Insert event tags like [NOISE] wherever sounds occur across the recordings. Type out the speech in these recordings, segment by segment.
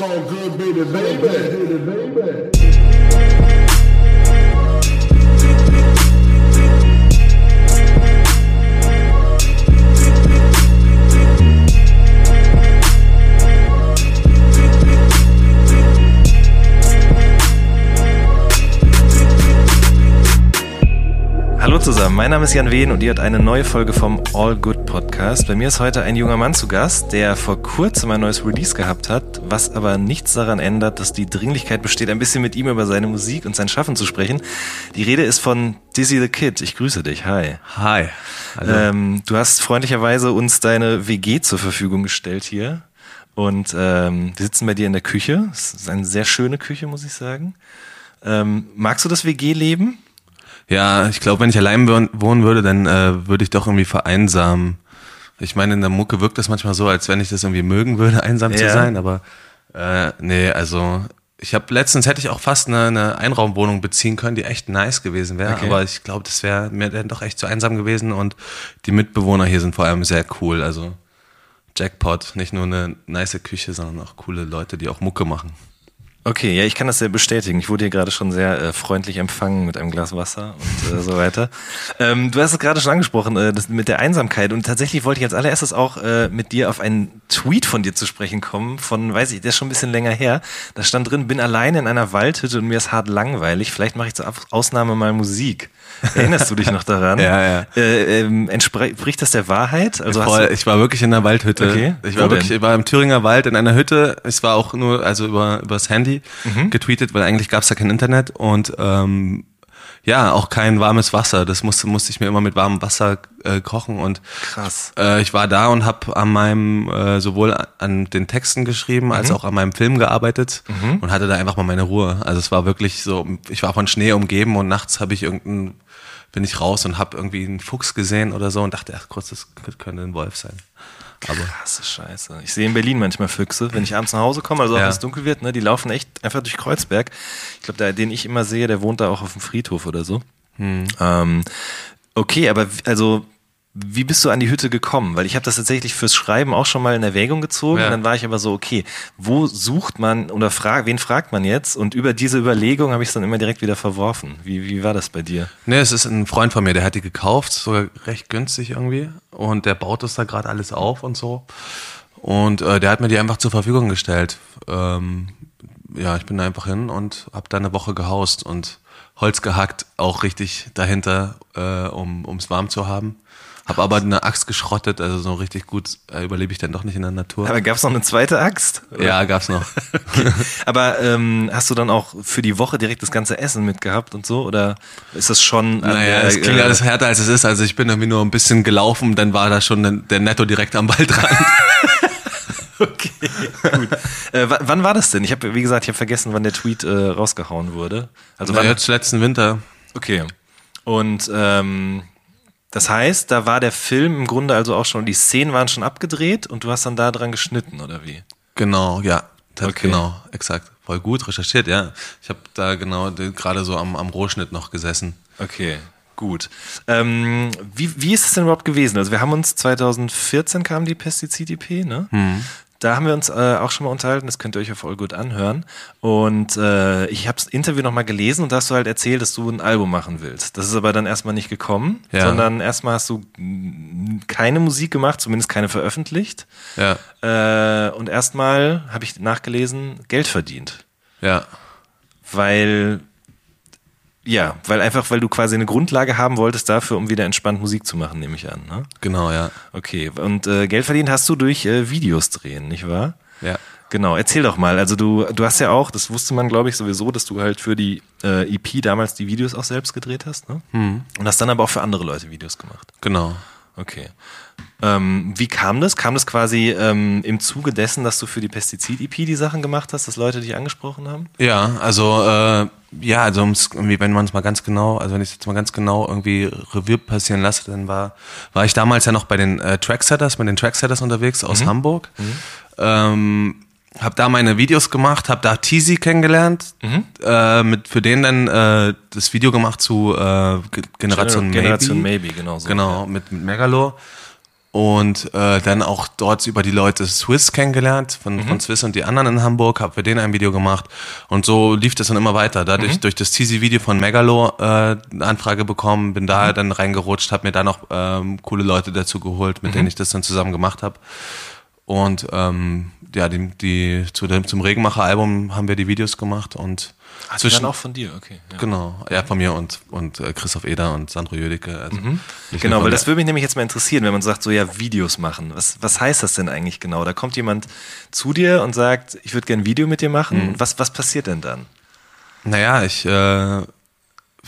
So good, baby, baby. Hallo zusammen, mein Name ist Jan Wehn und ihr habt eine neue Folge vom All Good Podcast. Bei mir ist heute ein junger Mann zu Gast, der vor kurzem ein neues Release gehabt hat, was aber nichts daran ändert, dass die Dringlichkeit besteht, ein bisschen mit ihm über seine Musik und sein Schaffen zu sprechen. Die Rede ist von Dizzy the Kid. Ich grüße dich. Hi. Hi. Ähm, du hast freundlicherweise uns deine WG zur Verfügung gestellt hier. Und ähm, wir sitzen bei dir in der Küche. Es ist eine sehr schöne Küche, muss ich sagen. Ähm, magst du das WG-Leben? Ja, ich glaube, wenn ich allein wohnen würde, dann äh, würde ich doch irgendwie vereinsamen. Ich meine, in der Mucke wirkt das manchmal so, als wenn ich das irgendwie mögen würde, [LAUGHS] einsam ja. zu sein, aber äh, nee, also ich habe letztens hätte ich auch fast eine, eine Einraumwohnung beziehen können, die echt nice gewesen wäre, okay. aber ich glaube, das wäre mir dann doch echt zu einsam gewesen und die Mitbewohner hier sind vor allem sehr cool, also Jackpot, nicht nur eine nice Küche, sondern auch coole Leute, die auch Mucke machen. Okay, ja, ich kann das sehr bestätigen. Ich wurde hier gerade schon sehr äh, freundlich empfangen mit einem Glas Wasser und äh, so weiter. [LAUGHS] Ähm, du hast es gerade schon angesprochen, äh, das mit der Einsamkeit. Und tatsächlich wollte ich als allererstes auch äh, mit dir auf einen Tweet von dir zu sprechen kommen, von, weiß ich, der ist schon ein bisschen länger her. Da stand drin, bin alleine in einer Waldhütte und mir ist hart langweilig. Vielleicht mache ich zur Ausnahme mal Musik. Erinnerst du dich noch daran? [LAUGHS] ja, ja. Äh, ähm, entspricht das der Wahrheit? Also Voll, ich war wirklich in einer Waldhütte. Okay. Ich war Wo wirklich, ich war im Thüringer Wald in einer Hütte. Es war auch nur, also über, übers Handy mhm. getweetet, weil eigentlich gab es da kein Internet und ähm, ja, auch kein warmes Wasser. Das musste, musste ich mir immer mit warmem Wasser äh, kochen und krass. Äh, ich war da und habe an meinem äh, sowohl an den Texten geschrieben mhm. als auch an meinem Film gearbeitet mhm. und hatte da einfach mal meine Ruhe. Also es war wirklich so, ich war von Schnee umgeben und nachts habe ich irgendein bin ich raus und habe irgendwie einen Fuchs gesehen oder so und dachte, ach kurz, das könnte ein Wolf sein. Aber Krasse Scheiße. Ich sehe in Berlin manchmal Füchse, wenn ich abends nach Hause komme, also auch wenn es dunkel wird, ne, die laufen echt einfach durch Kreuzberg. Ich glaube, der, den ich immer sehe, der wohnt da auch auf dem Friedhof oder so. Hm. Ähm, okay, aber also wie bist du an die Hütte gekommen? Weil ich habe das tatsächlich fürs Schreiben auch schon mal in Erwägung gezogen. Ja. Dann war ich aber so, okay, wo sucht man oder frag, wen fragt man jetzt? Und über diese Überlegung habe ich es dann immer direkt wieder verworfen. Wie, wie war das bei dir? Nee, es ist ein Freund von mir, der hat die gekauft, sogar recht günstig irgendwie. Und der baut das da gerade alles auf und so. Und äh, der hat mir die einfach zur Verfügung gestellt. Ähm, ja, ich bin da einfach hin und habe da eine Woche gehaust und Holz gehackt, auch richtig dahinter, äh, um es warm zu haben. Hab aber eine Axt geschrottet, also so richtig gut äh, überlebe ich dann doch nicht in der Natur. Aber gab's noch eine zweite Axt? Oder? Ja, gab's noch. [LAUGHS] okay. Aber ähm, hast du dann auch für die Woche direkt das ganze Essen mitgehabt und so? Oder ist das schon. Naja, es klingt äh, alles härter als es ist. Also ich bin irgendwie nur ein bisschen gelaufen, dann war da schon der Netto direkt am Waldrand. [LAUGHS] okay, gut. Äh, wann war das denn? Ich habe, wie gesagt, ich habe vergessen, wann der Tweet äh, rausgehauen wurde. Also Na, wann? jetzt letzten Winter. Okay. Und ähm, das heißt, da war der Film im Grunde also auch schon, die Szenen waren schon abgedreht und du hast dann da dran geschnitten, oder wie? Genau, ja. Okay. Genau, exakt. Voll gut recherchiert, ja. Ich habe da genau gerade so am, am Rohschnitt noch gesessen. Okay, gut. Ähm, wie, wie ist es denn überhaupt gewesen? Also wir haben uns 2014 kam die Pestizid-IP, ne? Hm. Da haben wir uns äh, auch schon mal unterhalten, das könnt ihr euch ja voll gut anhören. Und äh, ich habe das Interview nochmal gelesen und da hast du halt erzählt, dass du ein Album machen willst. Das ist aber dann erstmal nicht gekommen, ja. sondern erstmal hast du keine Musik gemacht, zumindest keine veröffentlicht. Ja. Äh, und erstmal habe ich nachgelesen, Geld verdient. Ja. Weil ja, weil einfach, weil du quasi eine Grundlage haben wolltest dafür, um wieder entspannt Musik zu machen, nehme ich an. Ne? Genau, ja. Okay, und äh, Geld verdient hast du durch äh, Videos drehen, nicht wahr? Ja. Genau, erzähl doch mal. Also du, du hast ja auch, das wusste man, glaube ich, sowieso, dass du halt für die äh, EP damals die Videos auch selbst gedreht hast, ne? Mhm. Und hast dann aber auch für andere Leute Videos gemacht. Genau. Okay. Ähm, wie kam das? Kam das quasi ähm, im Zuge dessen, dass du für die Pestizid-EP die Sachen gemacht hast, dass Leute dich angesprochen haben? Ja, also äh, ja, also irgendwie, wenn man es mal ganz genau, also wenn ich es jetzt mal ganz genau irgendwie Revue passieren lasse, dann war, war ich damals ja noch bei den äh, Tracksetters, mit den Tracksetters unterwegs aus mhm. Hamburg. Mhm. Ähm, hab da meine Videos gemacht, hab da Teasy kennengelernt, mhm. äh, mit für den dann äh, das Video gemacht zu äh, Generation, Generation Maybe. Maybe, genau so. Genau, mit, mit Megalo. Und äh, dann auch dort über die Leute Swiss kennengelernt, von, mhm. von Swiss und die anderen in Hamburg, habe für den ein Video gemacht und so lief das dann immer weiter. Dadurch mhm. durch das Teasy-Video von Megalo äh, eine Anfrage bekommen, bin da mhm. dann reingerutscht, habe mir da noch ähm, coole Leute dazu geholt, mit denen mhm. ich das dann zusammen gemacht habe. Und ähm, ja, die, die zu dem, zum Regenmacher-Album haben wir die Videos gemacht und Ach, zwischen, dann auch von dir, okay. Ja. Genau, ja, von mir und, und äh, Christoph Eder und Sandro Jödecke. Also mhm. Genau, weil das würde mich nämlich jetzt mal interessieren, wenn man sagt, so ja, Videos machen. Was, was heißt das denn eigentlich genau? Da kommt jemand zu dir und sagt, ich würde gerne ein Video mit dir machen. Mhm. Was, was passiert denn dann? Naja, ich, äh,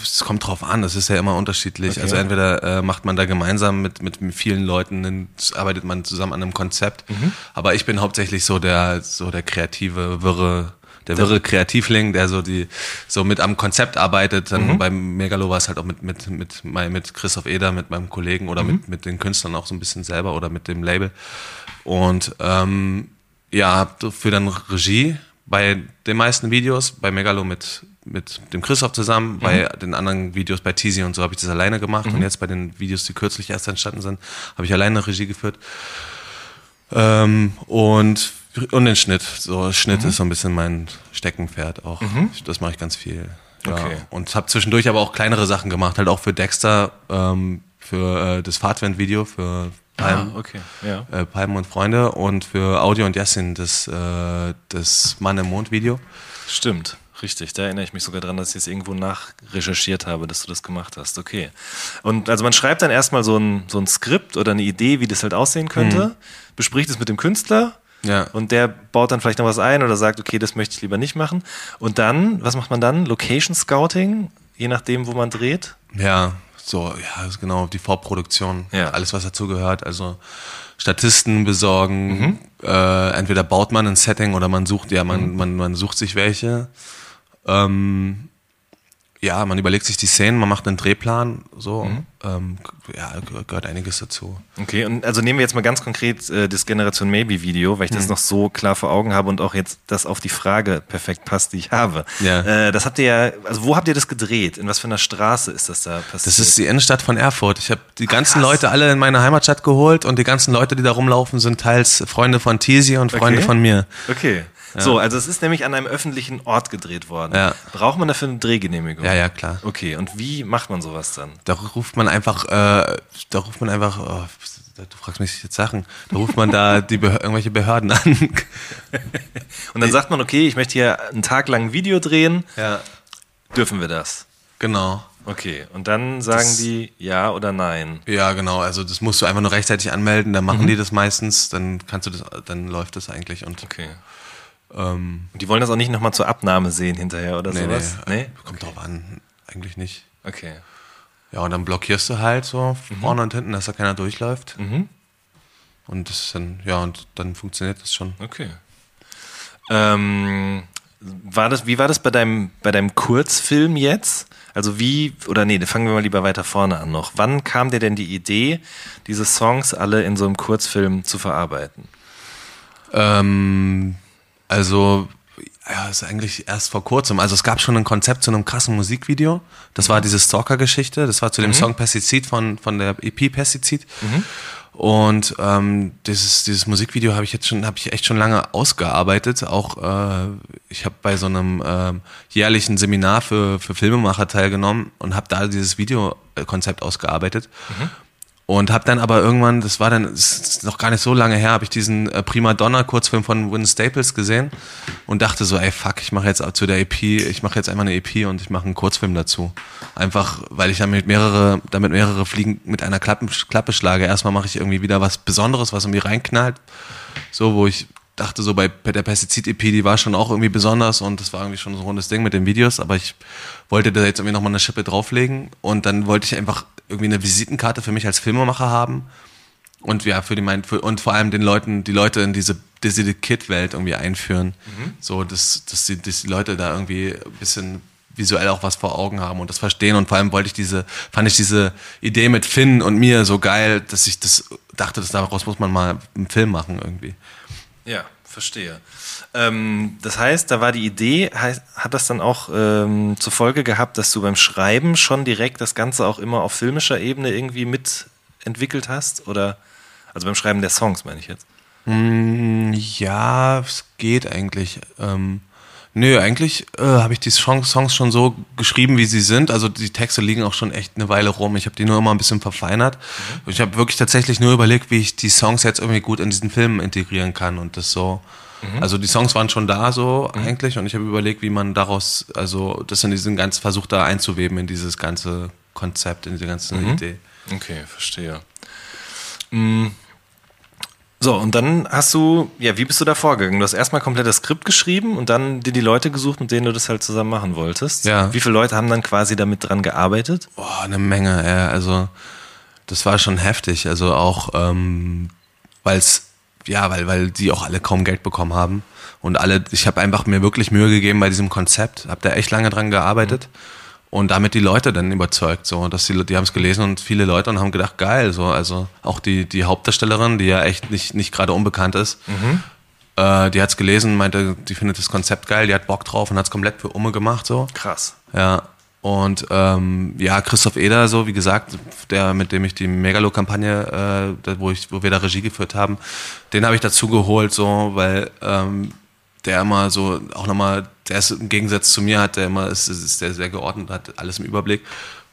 es kommt drauf an, das ist ja immer unterschiedlich. Okay. Also entweder äh, macht man da gemeinsam mit, mit vielen Leuten, dann arbeitet man zusammen an einem Konzept. Mhm. Aber ich bin hauptsächlich so der, so der kreative, wirre der wirre Kreativling, der so die so mit am Konzept arbeitet. Dann mhm. beim Megalo war es halt auch mit mit mit mit Christoph Eder, mit meinem Kollegen oder mhm. mit mit den Künstlern auch so ein bisschen selber oder mit dem Label. Und ähm, ja, für dann Regie bei den meisten Videos, bei Megalo mit mit dem Christoph zusammen, mhm. bei den anderen Videos bei Teasy und so habe ich das alleine gemacht und mhm. jetzt bei den Videos, die kürzlich erst entstanden sind, habe ich alleine Regie geführt. Ähm, und und den Schnitt. So Schnitt mhm. ist so ein bisschen mein Steckenpferd auch. Mhm. Das mache ich ganz viel. Ja. Okay. Und habe zwischendurch aber auch kleinere Sachen gemacht, halt auch für Dexter, ähm, für äh, das Fahrtwind-Video, für Palm, ah, okay. ja. äh, Palm und Freunde und für Audio und Jessin das, äh, das Mann im Mond-Video. Stimmt. Richtig, da erinnere ich mich sogar dran, dass ich es irgendwo nachrecherchiert habe, dass du das gemacht hast. Okay. Und also man schreibt dann erstmal so ein, so ein Skript oder eine Idee, wie das halt aussehen könnte, mhm. bespricht es mit dem Künstler ja. Und der baut dann vielleicht noch was ein oder sagt, okay, das möchte ich lieber nicht machen. Und dann, was macht man dann? Location Scouting, je nachdem, wo man dreht? Ja, so, ja, genau, die Vorproduktion, ja. alles, was dazu gehört. Also Statisten besorgen, mhm. äh, entweder baut man ein Setting oder man sucht, ja, man, mhm. man, man sucht sich welche. Ähm, ja, man überlegt sich die Szenen, man macht einen Drehplan, so. Mhm. Ähm, ja, gehört einiges dazu. Okay, und also nehmen wir jetzt mal ganz konkret äh, das Generation Maybe Video, weil ich mhm. das noch so klar vor Augen habe und auch jetzt das auf die Frage perfekt passt, die ich habe. Ja. Äh, das habt ihr ja, also wo habt ihr das gedreht? In was für einer Straße ist das da passiert? Das ist die Innenstadt von Erfurt. Ich habe die ganzen Ach, Leute alle in meine Heimatstadt geholt und die ganzen Leute, die da rumlaufen, sind teils Freunde von Tisi und Freunde okay. von mir. Okay. So, also es ist nämlich an einem öffentlichen Ort gedreht worden. Ja. Braucht man dafür eine Drehgenehmigung? Ja, ja, klar. Okay, und wie macht man sowas dann? Da ruft man einfach, äh, da ruft man einfach, oh, du fragst mich jetzt Sachen, da ruft man da [LAUGHS] die Behör irgendwelche Behörden an. und dann sagt man, okay, ich möchte hier einen Tag lang ein Video drehen. Ja. Dürfen wir das? Genau. Okay, und dann sagen das, die ja oder nein. Ja, genau. Also das musst du einfach nur rechtzeitig anmelden, dann machen mhm. die das meistens, dann kannst du das, dann läuft das eigentlich und. Okay. Ähm, die wollen das auch nicht nochmal zur Abnahme sehen hinterher oder nee, sowas? Nee, nee? kommt okay. drauf an. Eigentlich nicht. Okay. Ja, und dann blockierst du halt so mhm. vorne und hinten, dass da keiner durchläuft. Mhm. Und das dann, ja, und dann funktioniert das schon. Okay. Ähm, war das, wie war das bei deinem, bei deinem Kurzfilm jetzt? Also wie, oder nee, fangen wir mal lieber weiter vorne an noch. Wann kam dir denn die Idee, diese Songs alle in so einem Kurzfilm zu verarbeiten? Ähm, also, ja, ist eigentlich erst vor kurzem. Also es gab schon ein Konzept zu einem krassen Musikvideo. Das war diese Stalker-Geschichte. Das war zu dem mhm. Song Pestizid von, von der EP Pestizid. Mhm. Und ähm, dieses, dieses Musikvideo habe ich jetzt schon, habe ich echt schon lange ausgearbeitet. Auch äh, ich habe bei so einem äh, jährlichen Seminar für, für Filmemacher teilgenommen und habe da dieses Videokonzept ausgearbeitet. Mhm. Und habe dann aber irgendwann, das war dann, das ist noch gar nicht so lange her, habe ich diesen äh, Prima Donna Kurzfilm von Win Staples gesehen und dachte so, ey fuck, ich mache jetzt zu der EP, ich mache jetzt einfach eine EP und ich mache einen Kurzfilm dazu. Einfach, weil ich damit mehrere, damit mehrere Fliegen mit einer Klappe, Klappe schlage. Erstmal mache ich irgendwie wieder was Besonderes, was irgendwie reinknallt. So, wo ich dachte so bei der Pestizid-EP, die war schon auch irgendwie besonders und das war irgendwie schon so ein rundes Ding mit den Videos, aber ich wollte da jetzt irgendwie nochmal eine Schippe drauflegen und dann wollte ich einfach irgendwie eine Visitenkarte für mich als Filmemacher haben und ja, für die mein, für, und vor allem den Leuten, die Leute in diese diese Kid-Welt irgendwie einführen. Mhm. So, dass, dass, die, dass die Leute da irgendwie ein bisschen visuell auch was vor Augen haben und das verstehen. Und vor allem wollte ich diese, fand ich diese Idee mit Finn und mir so geil, dass ich das dachte, dass daraus muss man mal einen Film machen irgendwie. Ja, verstehe. Ähm, das heißt, da war die Idee, hat das dann auch ähm, zur Folge gehabt, dass du beim Schreiben schon direkt das Ganze auch immer auf filmischer Ebene irgendwie mitentwickelt hast? Oder Also beim Schreiben der Songs, meine ich jetzt. Mm, ja, es geht eigentlich. Ähm, nö, eigentlich äh, habe ich die Songs schon so geschrieben, wie sie sind. Also die Texte liegen auch schon echt eine Weile rum. Ich habe die nur immer ein bisschen verfeinert. Mhm. Ich habe wirklich tatsächlich nur überlegt, wie ich die Songs jetzt irgendwie gut in diesen Film integrieren kann und das so. Mhm. Also die Songs waren schon da so mhm. eigentlich und ich habe überlegt, wie man daraus, also das in diesen ganz versucht da einzuweben in dieses ganze Konzept, in diese ganze mhm. Idee. Okay, verstehe. Mhm. So, und dann hast du, ja, wie bist du da vorgegangen? Du hast erstmal komplett das Skript geschrieben und dann dir die Leute gesucht, mit denen du das halt zusammen machen wolltest. Ja. Wie viele Leute haben dann quasi damit dran gearbeitet? Boah, eine Menge, ja. Also, das war schon heftig. Also auch, ähm, weil es, ja, weil, weil die auch alle kaum Geld bekommen haben. Und alle, ich habe einfach mir wirklich Mühe gegeben bei diesem Konzept, habe da echt lange dran gearbeitet. Mhm und damit die Leute dann überzeugt, so, dass die, die haben es gelesen und viele Leute und haben gedacht, geil, so, also auch die, die Hauptdarstellerin, die ja echt nicht, nicht gerade unbekannt ist, mhm. äh, die hat es gelesen, meinte, die findet das Konzept geil, die hat Bock drauf und hat es komplett für Umme gemacht, so. Krass. Ja. Und ähm, ja, Christoph Eder, so wie gesagt, der, mit dem ich die Megalo-Kampagne, äh, wo, ich, wo wir da Regie geführt haben, den habe ich dazu geholt, so, weil ähm, der immer so auch nochmal der ist im Gegensatz zu mir, hat der immer, ist, ist der sehr geordnet, hat alles im Überblick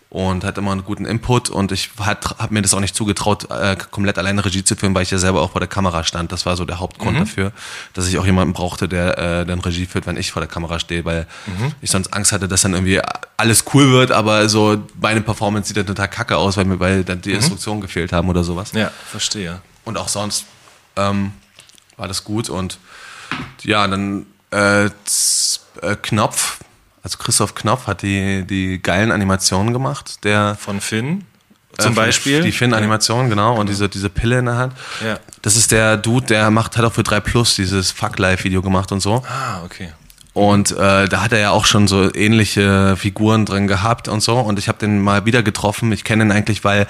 und hat immer einen guten Input und ich habe mir das auch nicht zugetraut, äh, komplett alleine Regie zu führen, weil ich ja selber auch vor der Kamera stand. Das war so der Hauptgrund mhm. dafür, dass ich auch jemanden brauchte, der äh, dann Regie führt, wenn ich vor der Kamera stehe, weil mhm. ich sonst Angst hatte, dass dann irgendwie alles cool wird, aber so meine Performance sieht dann total kacke aus, weil mir weil dann die mhm. Instruktionen gefehlt haben oder sowas. Ja, verstehe. Und auch sonst ähm, war das gut und ja, dann äh, äh, Knopf, also Christoph Knopf hat die, die geilen Animationen gemacht. Der von Finn zum äh, Beispiel. Die Finn-Animation, genau, und diese, diese Pille in der Hand. Ja. Das ist der Dude, der macht, hat auch für 3 Plus dieses Fuck-Live-Video gemacht und so. Ah, okay. Und äh, da hat er ja auch schon so ähnliche Figuren drin gehabt und so. Und ich habe den mal wieder getroffen. Ich kenne ihn eigentlich, weil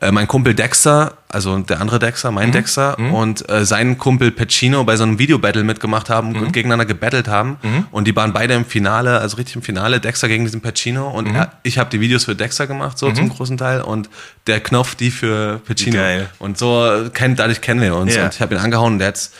äh, mein Kumpel Dexter, also der andere Dexter, mein mhm. Dexter, mhm. und äh, sein Kumpel Pacino bei so einem Videobattle mitgemacht haben mhm. und gegeneinander gebettelt haben. Mhm. Und die waren beide im Finale, also richtig im Finale, Dexter gegen diesen Pacino. Und mhm. er, ich habe die Videos für Dexter gemacht, so zum großen Teil, und der Knopf die für Pacino. Geil. Und so kennt, dadurch kennen wir uns. Ja. Und ich habe ihn angehauen und der hat's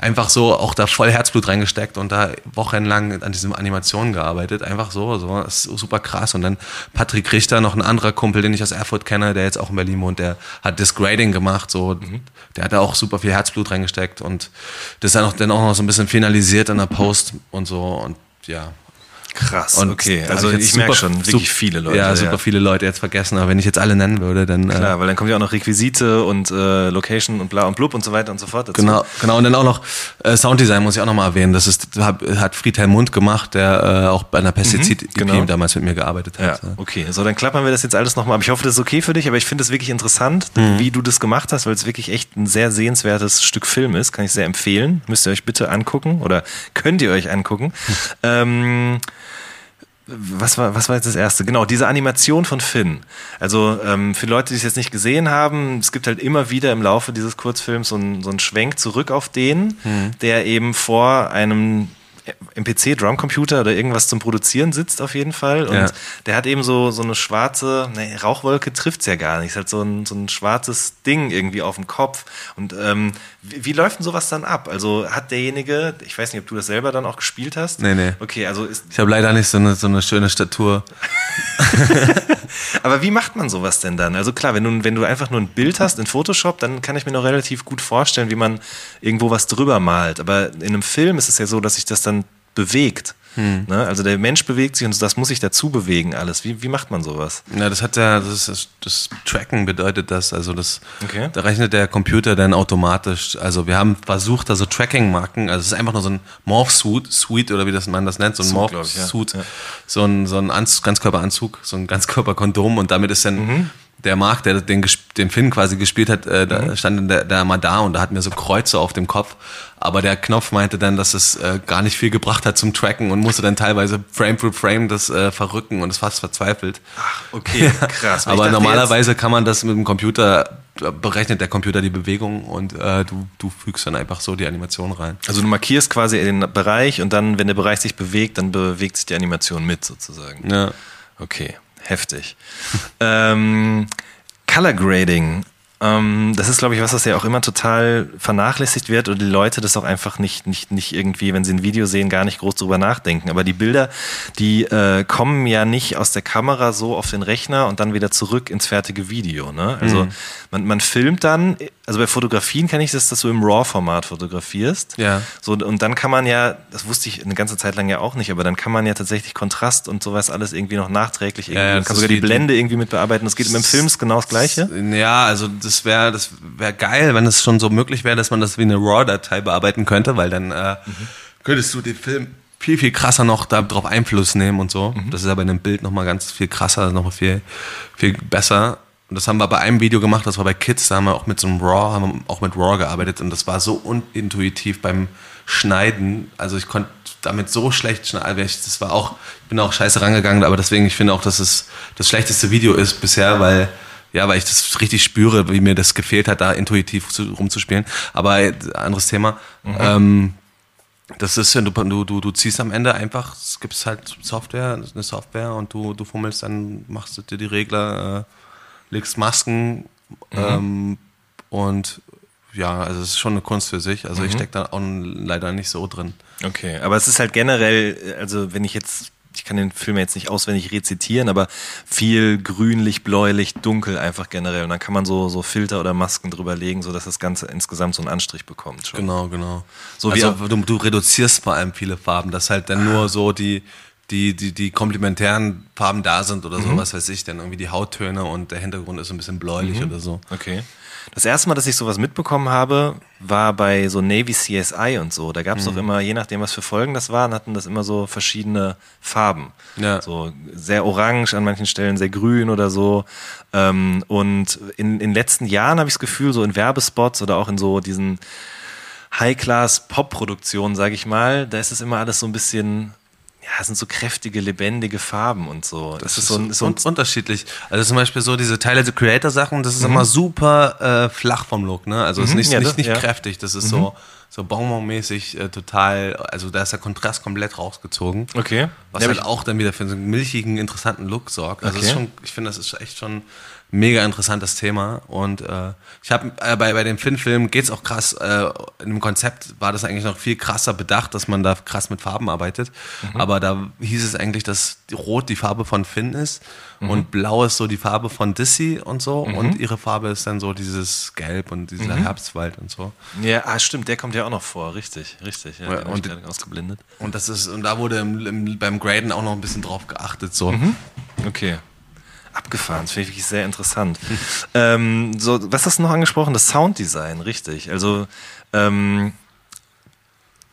einfach so auch da voll Herzblut reingesteckt und da wochenlang an diesen Animationen gearbeitet. Einfach so, so. Das ist super krass. Und dann Patrick Richter, noch ein anderer Kumpel, den ich aus Erfurt kenne, der jetzt auch in Berlin wohnt, der hat das Grading gemacht, so. Mhm. Der hat da auch super viel Herzblut reingesteckt und das dann auch, dann auch noch so ein bisschen finalisiert in der Post und so und ja, Krass, und okay. Also ich, ich merke schon, wirklich viele Leute. Ja, super ja. viele Leute jetzt vergessen, aber wenn ich jetzt alle nennen würde, dann... Äh, Klar, äh, weil dann kommen ja auch noch Requisite und äh, Location und bla und blub und so weiter und so fort dazu. Genau, genau. Und dann auch noch äh, Sounddesign muss ich auch nochmal erwähnen. Das ist, hat, hat Friedhelm Mund gemacht, der äh, auch bei einer Pestizid-EP mhm, genau. damals mit mir gearbeitet hat. Ja, okay. So, dann klappern wir das jetzt alles nochmal ab. Ich hoffe, das ist okay für dich, aber ich finde es wirklich interessant, mhm. wie du das gemacht hast, weil es wirklich echt ein sehr sehenswertes Stück Film ist. Kann ich sehr empfehlen. Müsst ihr euch bitte angucken oder könnt ihr euch angucken. [LAUGHS] ähm, was war, was war jetzt das erste? Genau, diese Animation von Finn. Also ähm, für Leute, die es jetzt nicht gesehen haben, es gibt halt immer wieder im Laufe dieses Kurzfilms so einen so Schwenk zurück auf den, mhm. der eben vor einem im PC Drumcomputer oder irgendwas zum Produzieren sitzt auf jeden Fall. Und ja. der hat eben so, so eine schwarze, ne, Rauchwolke trifft's ja gar nicht. Es hat so ein, so ein schwarzes Ding irgendwie auf dem Kopf. Und ähm, wie, wie läuft denn sowas dann ab? Also hat derjenige, ich weiß nicht, ob du das selber dann auch gespielt hast? Nee, nee. Okay, also ist. Ich habe leider nicht so eine, so eine schöne Statur. [LAUGHS] Aber wie macht man sowas denn dann? Also klar, wenn du, wenn du einfach nur ein Bild hast in Photoshop, dann kann ich mir noch relativ gut vorstellen, wie man irgendwo was drüber malt. Aber in einem Film ist es ja so, dass sich das dann bewegt. Hm. Ne? Also der Mensch bewegt sich und das muss sich dazu bewegen alles. Wie, wie macht man sowas? Ja, das hat ja, das, ist, das Tracken bedeutet das. Also das, okay. da rechnet der Computer dann automatisch. Also wir haben versucht, da so Tracking-Marken, also es ist einfach nur so ein Morph-Suit, Suite oder wie das man das nennt, so ein Morph-Suit, ja. so ein, so ein Anzug, Ganzkörperanzug, so ein Ganzkörperkondom und damit ist dann mhm der Marc, der den, den Finn quasi gespielt hat, äh, da mhm. stand der, der mal da und da hatten wir so Kreuze auf dem Kopf. Aber der Knopf meinte dann, dass es äh, gar nicht viel gebracht hat zum Tracken und musste dann teilweise Frame für Frame das äh, verrücken und es fast verzweifelt. Ach, okay, [LAUGHS] krass. Aber normalerweise kann man das mit dem Computer, berechnet der Computer die Bewegung und äh, du, du fügst dann einfach so die Animation rein. Also du markierst quasi den Bereich und dann, wenn der Bereich sich bewegt, dann bewegt sich die Animation mit sozusagen. Ja. Okay heftig. ähm, Color Grading Ähm, das ist, glaube ich, was, was ja auch immer total vernachlässigt wird und die Leute das auch einfach nicht, nicht, nicht irgendwie, wenn sie ein Video sehen, gar nicht groß drüber nachdenken. Aber die Bilder, die äh, kommen ja nicht aus der Kamera so auf den Rechner und dann wieder zurück ins fertige Video. Ne? Also mhm. man, man filmt dann, also bei Fotografien kenne ich das, dass du im RAW-Format fotografierst. Ja. So, und dann kann man ja, das wusste ich eine ganze Zeit lang ja auch nicht, aber dann kann man ja tatsächlich Kontrast und sowas alles irgendwie noch nachträglich irgendwie, ja, ja, man kann sogar die Blende irgendwie mit bearbeiten. Das geht mit dem Film genau das Gleiche. Ja, also das das wäre das wär geil, wenn es schon so möglich wäre, dass man das wie eine RAW-Datei bearbeiten könnte, weil dann äh, mhm. könntest du den Film viel, viel krasser noch darauf Einfluss nehmen und so. Mhm. Das ist aber in einem Bild nochmal ganz viel krasser, nochmal viel, viel besser. Und das haben wir bei einem Video gemacht, das war bei Kids, da haben wir auch mit so einem RAW, haben wir auch mit RAW gearbeitet und das war so unintuitiv beim Schneiden. Also ich konnte damit so schlecht schneiden. Das war auch, ich bin auch scheiße rangegangen, aber deswegen, ich finde auch, dass es das schlechteste Video ist bisher, weil ja, weil ich das richtig spüre, wie mir das gefehlt hat, da intuitiv zu, rumzuspielen. Aber äh, anderes Thema. Mhm. Ähm, das ist, du, du, du, du ziehst am Ende einfach, es gibt halt Software, eine Software und du, du fummelst dann, machst du dir die Regler, äh, legst Masken mhm. ähm, und ja, also es ist schon eine Kunst für sich. Also mhm. ich stecke da auch leider nicht so drin. Okay, aber es ist halt generell, also wenn ich jetzt ich kann den Film jetzt nicht auswendig rezitieren, aber viel grünlich, bläulich, dunkel einfach generell. Und dann kann man so, so Filter oder Masken drüber legen, sodass das Ganze insgesamt so einen Anstrich bekommt. Schon. Genau, genau. So also wie du, du reduzierst vor allem viele Farben, dass halt dann nur so die, die, die, die komplementären Farben da sind oder so, mhm. was weiß ich, dann irgendwie die Hauttöne und der Hintergrund ist so ein bisschen bläulich mhm. oder so. Okay. Das erste Mal, dass ich sowas mitbekommen habe, war bei so Navy CSI und so. Da gab es mhm. doch immer, je nachdem, was für Folgen das waren, hatten das immer so verschiedene Farben. Ja. So sehr orange, an manchen Stellen sehr grün oder so. Ähm, und in, in den letzten Jahren habe ich das Gefühl, so in Werbespots oder auch in so diesen High-Class-Pop-Produktionen, sage ich mal, da ist es immer alles so ein bisschen ja, sind so kräftige, lebendige Farben und so. Das, das ist so, ein, so ein unterschiedlich. Also zum Beispiel so diese Teile the Creator Sachen, das ist mhm. immer super äh, flach vom Look, ne? Also mhm. ist nicht, ja, nicht, nicht ja. kräftig, das ist mhm. so so Bonbon-mäßig äh, total, also da ist der Kontrast komplett rausgezogen. Okay. Was ja, halt auch dann wieder für so einen milchigen, interessanten Look sorgt. Also okay. schon, ich finde, das ist echt schon mega interessantes Thema. Und äh, ich habe äh, bei, bei dem Finn-Film geht's auch krass, äh, in dem Konzept war das eigentlich noch viel krasser bedacht, dass man da krass mit Farben arbeitet. Mhm. Aber da hieß es eigentlich, dass Rot die Farbe von Finn ist mhm. und Blau ist so die Farbe von Dissy und so. Mhm. Und ihre Farbe ist dann so dieses Gelb und dieser mhm. Herbstwald und so. Ja, ah, stimmt, der kommt ja auch noch vor, richtig, richtig. Ja, ja und, ausgeblendet. Und das ist, und da wurde im, im, beim Graden auch noch ein bisschen drauf geachtet. So. Mhm. Okay. Abgefahren, das finde ich wirklich sehr interessant. ähm, so, was hast du noch angesprochen? Das Sounddesign, richtig. Also ähm,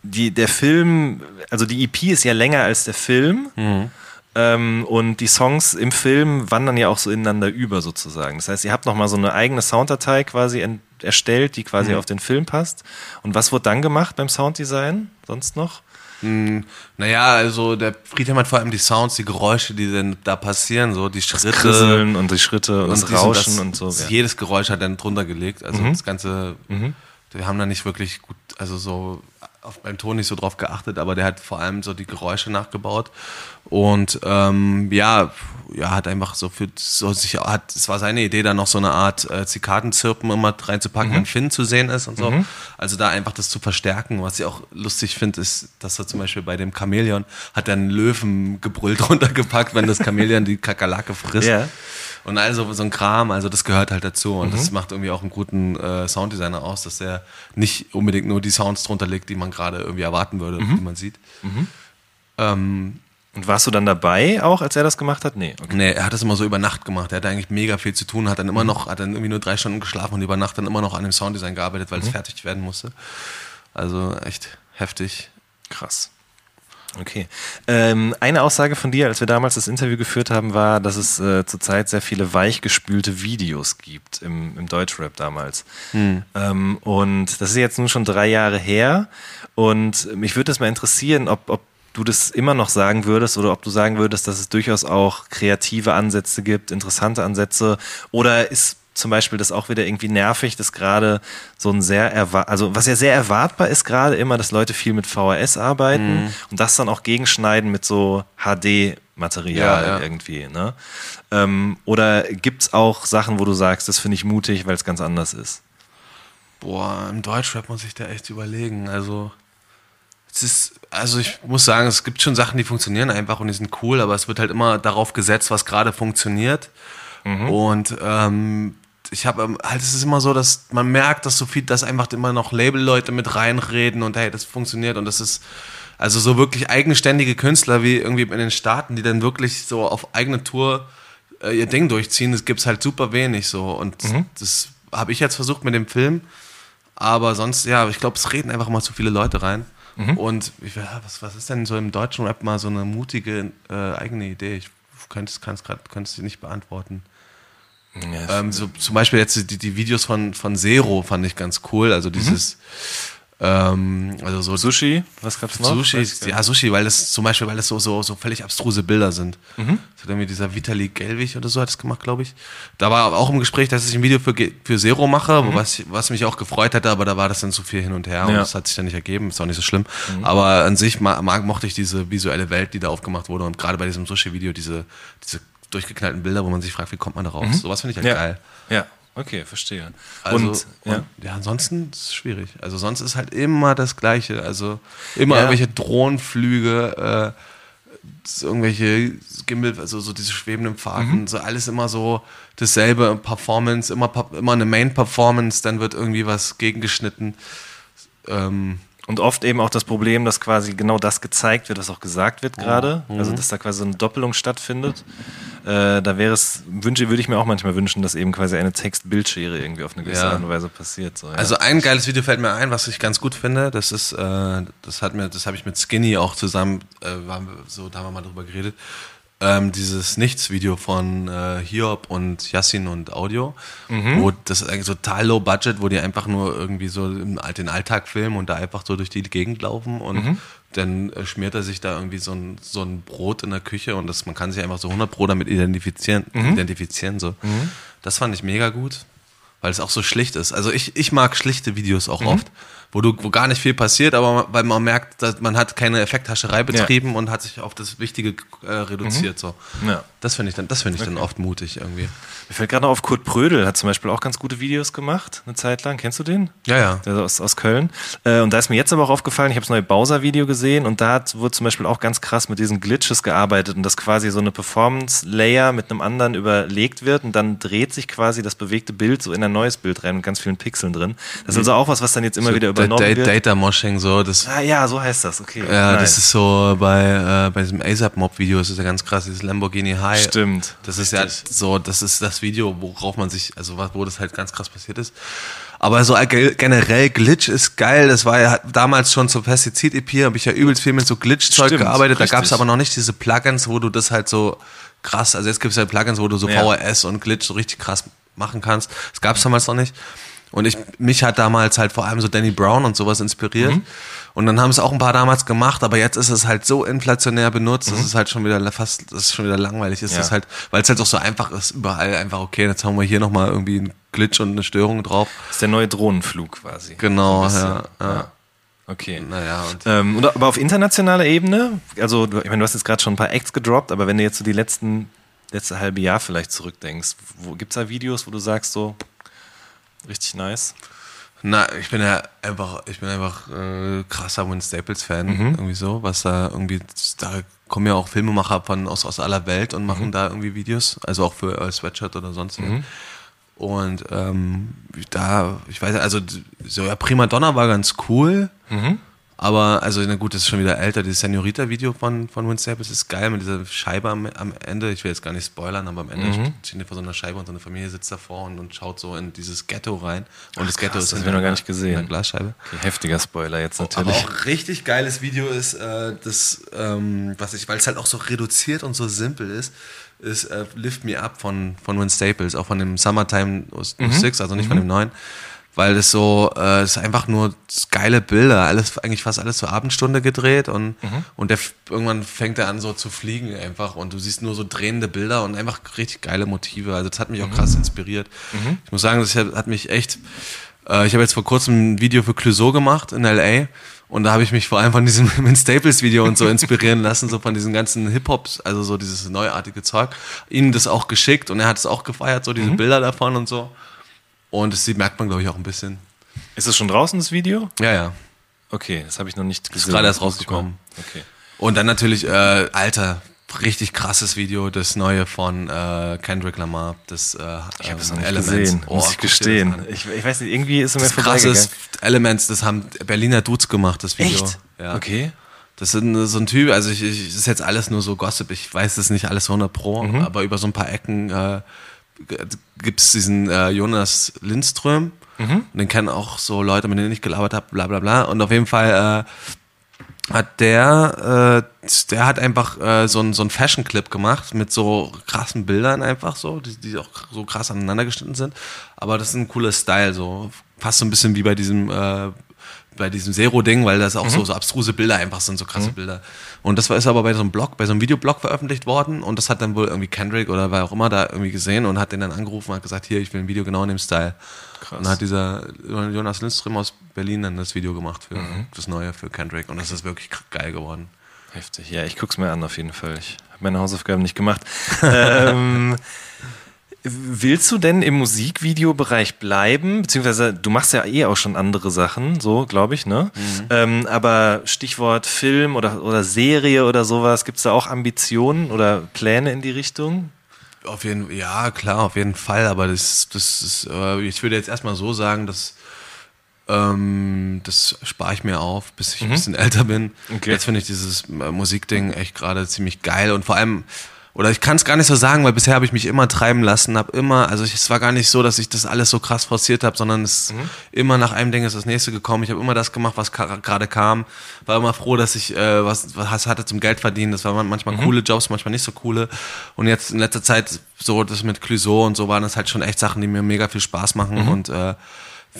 die, der Film, also die EP ist ja länger als der Film. Mhm. Ähm, und die Songs im Film wandern ja auch so ineinander über sozusagen. Das heißt, ihr habt nochmal so eine eigene Sounddatei quasi erstellt, die quasi mhm. auf den Film passt. Und was wurde dann gemacht beim Sounddesign sonst noch? Hm, naja, also der Friedhelm hat vor allem die Sounds, die Geräusche, die dann da passieren, so die Schritte. Das Krisseln und die Schritte und, und das Rauschen und, das, und so. Ja. Jedes Geräusch hat dann drunter gelegt. Also mhm. das Ganze, mhm. wir haben da nicht wirklich gut, also so auf, beim Ton nicht so drauf geachtet, aber der hat vor allem so die Geräusche nachgebaut und ähm, ja, ja, hat einfach so für so sich hat, es war seine Idee, da noch so eine Art äh, Zikadenzirpen immer reinzupacken, mhm. wenn Finn zu sehen ist und so. Mhm. Also da einfach das zu verstärken. Was ich auch lustig finde, ist, dass er zum Beispiel bei dem Chamäleon hat er einen Löwengebrüll [LAUGHS] drunter gepackt, wenn das Chamäleon die Kakerlake frisst. Yeah. Und also so ein Kram, also das gehört halt dazu. Und mhm. das macht irgendwie auch einen guten äh, Sounddesigner aus, dass er nicht unbedingt nur die Sounds drunter legt, die man gerade irgendwie erwarten würde, mhm. die man sieht. Mhm. Ähm, und warst du dann dabei auch, als er das gemacht hat? Nee. Okay. Nee, er hat das immer so über Nacht gemacht. Er hatte eigentlich mega viel zu tun, hat dann immer mhm. noch, hat dann irgendwie nur drei Stunden geschlafen und über Nacht dann immer noch an dem Sounddesign gearbeitet, weil mhm. es fertig werden musste. Also echt heftig. Krass. Okay. Ähm, eine Aussage von dir, als wir damals das Interview geführt haben, war, dass es äh, zurzeit sehr viele weichgespülte Videos gibt im, im Deutschrap damals. Hm. Ähm, und das ist jetzt nun schon drei Jahre her. Und mich würde das mal interessieren, ob, ob du das immer noch sagen würdest oder ob du sagen würdest, dass es durchaus auch kreative Ansätze gibt, interessante Ansätze. Oder ist zum Beispiel das auch wieder irgendwie nervig, dass gerade so ein sehr, also was ja sehr erwartbar ist gerade immer, dass Leute viel mit VHS arbeiten mhm. und das dann auch gegenschneiden mit so HD Material ja, ja. irgendwie. Ne? Ähm, oder gibt es auch Sachen, wo du sagst, das finde ich mutig, weil es ganz anders ist? Boah, im Deutschrap muss ich da echt überlegen. Also, es ist, also ich muss sagen, es gibt schon Sachen, die funktionieren einfach und die sind cool, aber es wird halt immer darauf gesetzt, was gerade funktioniert. Mhm. Und ähm, ich habe ähm, halt, es ist immer so, dass man merkt, dass so viel, dass einfach immer noch Label-Leute mit reinreden und hey, das funktioniert und das ist, also so wirklich eigenständige Künstler wie irgendwie in den Staaten, die dann wirklich so auf eigene Tour äh, ihr Ding durchziehen, das gibt's halt super wenig so. Und mhm. das habe ich jetzt versucht mit dem Film. Aber sonst, ja, ich glaube, es reden einfach mal zu viele Leute rein. Mhm. Und ich, ja, was, was ist denn so im deutschen Rap mal so eine mutige äh, eigene Idee? Ich könnte es gerade nicht beantworten. Ja, ähm, so, zum Beispiel jetzt die, die Videos von, von Zero fand ich ganz cool. Also dieses, mhm. Ähm, also so Sushi, was gab's noch? Sushi, ja Sushi, weil das zum Beispiel, weil das so so so völlig abstruse Bilder sind. Mhm. Das hat irgendwie dieser Vitali Gelwig oder so hat es gemacht, glaube ich. Da war auch im Gespräch, dass ich ein Video für für Zero mache, mhm. was was mich auch gefreut hätte, aber da war das dann zu viel hin und her ja. und das hat sich dann nicht ergeben. Ist auch nicht so schlimm. Mhm. Aber an sich mag, mochte ich diese visuelle Welt, die da aufgemacht wurde und gerade bei diesem Sushi-Video diese diese durchgeknallten Bilder, wo man sich fragt, wie kommt man da raus? Mhm. Sowas finde ich halt ja. geil. Ja. Okay, verstehe. Also, und, ja. Und, ja, ansonsten ist es schwierig. Also sonst ist halt immer das Gleiche. Also immer ja. irgendwelche Drohnenflüge, äh, irgendwelche Gimbal, also so diese schwebenden Fahrten, mhm. so alles immer so dasselbe Performance, immer, immer eine Main-Performance, dann wird irgendwie was gegengeschnitten. Ähm, und oft eben auch das Problem, dass quasi genau das gezeigt wird, was auch gesagt wird gerade. Mhm. Also dass da quasi so eine Doppelung stattfindet. Äh, da wäre es, wünsche, würde ich mir auch manchmal wünschen, dass eben quasi eine Text-Bildschere irgendwie auf eine gewisse ja. Art und Weise passiert. So, ja. Also ein geiles Video fällt mir ein, was ich ganz gut finde. Das ist, äh, das hat mir, das habe ich mit Skinny auch zusammen, äh, wir, so, da haben wir mal drüber geredet ähm, dieses Nichts-Video von äh, Hiob und Yassin und Audio, mhm. wo das ist eigentlich total low budget, wo die einfach nur irgendwie so den Alltag filmen und da einfach so durch die Gegend laufen und mhm. dann äh, schmiert er sich da irgendwie so ein, so ein Brot in der Küche und das, man kann sich einfach so 100 Pro damit identifizieren, mhm. identifizieren so. Mhm. Das fand ich mega gut, weil es auch so schlicht ist. Also ich, ich mag schlichte Videos auch mhm. oft wo du, wo gar nicht viel passiert, aber weil man merkt, dass man hat keine Effekthascherei betrieben ja. und hat sich auf das Wichtige äh, reduziert. Mhm. So. Ja. Das finde ich dann, das finde ich okay. dann oft mutig irgendwie. Mir fällt gerade noch auf, Kurt Prödel hat zum Beispiel auch ganz gute Videos gemacht, eine Zeit lang. Kennst du den? Ja, ja. Der aus, aus Köln. Äh, und da ist mir jetzt aber auch aufgefallen, ich habe das neue Bowser-Video gesehen und da hat, wurde zum Beispiel auch ganz krass mit diesen Glitches gearbeitet und dass quasi so eine Performance-Layer mit einem anderen überlegt wird und dann dreht sich quasi das bewegte Bild so in ein neues Bild rein mit ganz vielen Pixeln drin. Das ist also auch was, was dann jetzt immer so wieder übernommen da, wird. Data Moshing, so. Das, ah, ja, so heißt das, okay. Ja, nice. das ist so bei, äh, bei diesem ASAP-Mob-Video, das ist ja ganz krass, dieses Lamborghini High. Stimmt. Das ist ja so, das ist das Video, worauf man sich, also wo das halt ganz krass passiert ist. Aber so generell Glitch ist geil. Das war ja damals schon zur Pestizid-EP, habe ich ja übelst viel mit so Glitch-Zeug gearbeitet. Richtig. Da gab es aber noch nicht diese Plugins, wo du das halt so krass, also jetzt gibt es ja Plugins, wo du so ja. VRS und Glitch so richtig krass machen kannst. Das gab es damals noch nicht. Und ich, mich hat damals halt vor allem so Danny Brown und sowas inspiriert. Mhm. Und dann haben es auch ein paar damals gemacht, aber jetzt ist es halt so inflationär benutzt, mhm. dass es halt schon wieder fast, dass es schon wieder langweilig ist. Ja. Das halt, weil es halt auch so einfach ist, überall einfach, okay, jetzt haben wir hier nochmal irgendwie einen Glitch und eine Störung drauf. Das ist der neue Drohnenflug quasi. Genau, ja, ja. ja. Okay. Naja, und ähm, aber auf internationaler Ebene, also ich meine, du hast jetzt gerade schon ein paar Acts gedroppt, aber wenn du jetzt so die letzten, letzte halbe Jahr vielleicht zurückdenkst, wo gibt's da Videos, wo du sagst so, Richtig nice. Na, ich bin ja einfach, ich bin einfach äh, krasser Win Staples Fan, mhm. irgendwie so, was da irgendwie, da kommen ja auch Filmemacher von aus, aus aller Welt und machen mhm. da irgendwie Videos, also auch für äh, Sweatshirt oder sonst mhm. Und ähm, da, ich weiß, also so ja, Prima Donna war ganz cool. Mhm. Aber, also, na gut, das ist schon wieder älter. Dieses Senorita-Video von, von Win Staples ist geil mit dieser Scheibe am, am, Ende. Ich will jetzt gar nicht spoilern, aber am Ende mhm. steht vor so einer Scheibe und so eine Familie sitzt davor und, und schaut so in dieses Ghetto rein. Und Ach, das Ghetto krass, ist das wir noch gar nicht gesehen. Eine Glasscheibe. Okay, heftiger Spoiler jetzt natürlich. Aber auch richtig geiles Video ist, äh, das, ähm, was ich, weil es halt auch so reduziert und so simpel ist, ist äh, Lift Me Up von, von Win Staples, auch von dem Summertime 06, mhm. also nicht mhm. von dem neuen weil es so, äh, ist einfach nur geile Bilder, alles, eigentlich fast alles zur Abendstunde gedreht und, mhm. und der, irgendwann fängt er an so zu fliegen einfach und du siehst nur so drehende Bilder und einfach richtig geile Motive. Also das hat mich auch mhm. krass inspiriert. Mhm. Ich muss sagen, das hat mich echt, Äh, ich habe jetzt vor kurzem ein Video für Clouseau gemacht in L.A., und da habe ich mich vor allem von diesem [LAUGHS] Staples-Video und so inspirieren lassen, so von diesen ganzen Hip-Hops, also so dieses neuartige Zeug. Ihnen das auch geschickt und er hat es auch gefeiert, so diese mhm. Bilder davon und so. Und das merkt man, glaube ich, auch ein bisschen. Ist es schon draußen, das Video? Ja, ja. Okay, das habe ich noch nicht gesehen. Ist gerade erst rausgekommen. Okay. Und dann natürlich, äh, Alter, richtig krasses Video, das neue von äh, Kendrick Lamar, das äh, Ich habe es noch nicht Elements. gesehen, oh, muss ich gestehen. Ich, ich, weiß nicht, irgendwie ist es mir krasses Elements, das haben Berliner Dudes gemacht, das Video. Echt? Ja. Okay. Das ist so ein Typ, also ich, ich, das ist jetzt alles nur so Gossip, ich weiß das nicht alles 100 pro, mhm. aber über so ein paar Ecken äh, gibt es diesen äh, Jonas Lindström, mhm. und den kennen auch so Leute, mit denen ich gelabert habe, bla bla bla, und auf jeden Fall äh, hat der, äh, der hat einfach äh, so ein so ein Fashion Clip gemacht mit so krassen Bildern einfach so, die, die auch so krass aneinander geschnitten sind. Aber das ist ein cooler Style, so fast so ein bisschen wie bei diesem äh, bei diesem Zero-Ding, weil das auch mhm. so, so abstruse Bilder einfach sind, so krasse mhm. Bilder. Und das war, ist aber bei so einem Blog, bei so einem Videoblog veröffentlicht worden und das hat dann wohl irgendwie Kendrick oder wer auch immer da irgendwie gesehen und hat den dann angerufen und hat gesagt, hier, ich will ein Video genau in dem Style. Krass. Und dann hat dieser Jonas Lindström aus Berlin dann das Video gemacht für mhm. das Neue für Kendrick. Und das ist wirklich geil geworden. Heftig. Ja, ich guck's mir an auf jeden Fall. Ich habe meine Hausaufgaben nicht gemacht. [LAUGHS] ähm, willst du denn im Musikvideobereich bleiben? Beziehungsweise du machst ja eh auch schon andere Sachen, so glaube ich, ne? Mhm. Ähm, aber Stichwort Film oder, oder Serie oder sowas, gibt es da auch Ambitionen oder Pläne in die Richtung? Auf jeden ja, klar, auf jeden Fall. Aber das, das ist, äh, ich würde jetzt erstmal so sagen, dass ähm, das spare ich mir auf, bis ich mhm. ein bisschen älter bin. Okay. Jetzt finde ich dieses äh, Musikding echt gerade ziemlich geil und vor allem oder ich kann es gar nicht so sagen, weil bisher habe ich mich immer treiben lassen, habe immer, also ich, es war gar nicht so, dass ich das alles so krass forciert habe, sondern es mhm. immer nach einem Ding ist das nächste gekommen. Ich habe immer das gemacht, was gerade kam. War immer froh, dass ich äh, was, was hatte zum Geld verdienen. Das waren manchmal mhm. coole Jobs, manchmal nicht so coole. Und jetzt in letzter Zeit so das mit Clouseau und so waren das halt schon echt Sachen, die mir mega viel Spaß machen mhm. und äh,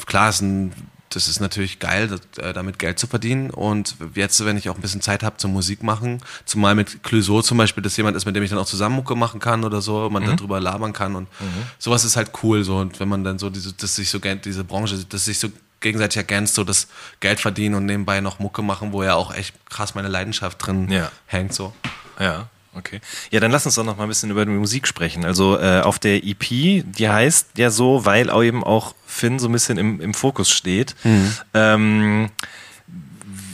klar ist ein das ist natürlich geil, äh, damit Geld zu verdienen. Und jetzt, wenn ich auch ein bisschen Zeit habe zum Musik machen, zumal mit Clouseau zum Beispiel, dass jemand ist, mit dem ich dann auch zusammen Mucke machen kann oder so, man mhm. darüber labern kann und mhm. sowas ist halt cool. So und wenn man dann so diese, dass sich so diese Branche, dass sich so gegenseitig ergänzt, so das Geld verdienen und nebenbei noch Mucke machen, wo ja auch echt krass meine Leidenschaft drin ja. hängt so. Ja. Okay. Ja, dann lass uns doch noch mal ein bisschen über die Musik sprechen. Also äh, auf der EP, die heißt ja so, weil auch eben auch Finn so ein bisschen im, im Fokus steht. Mhm. Ähm,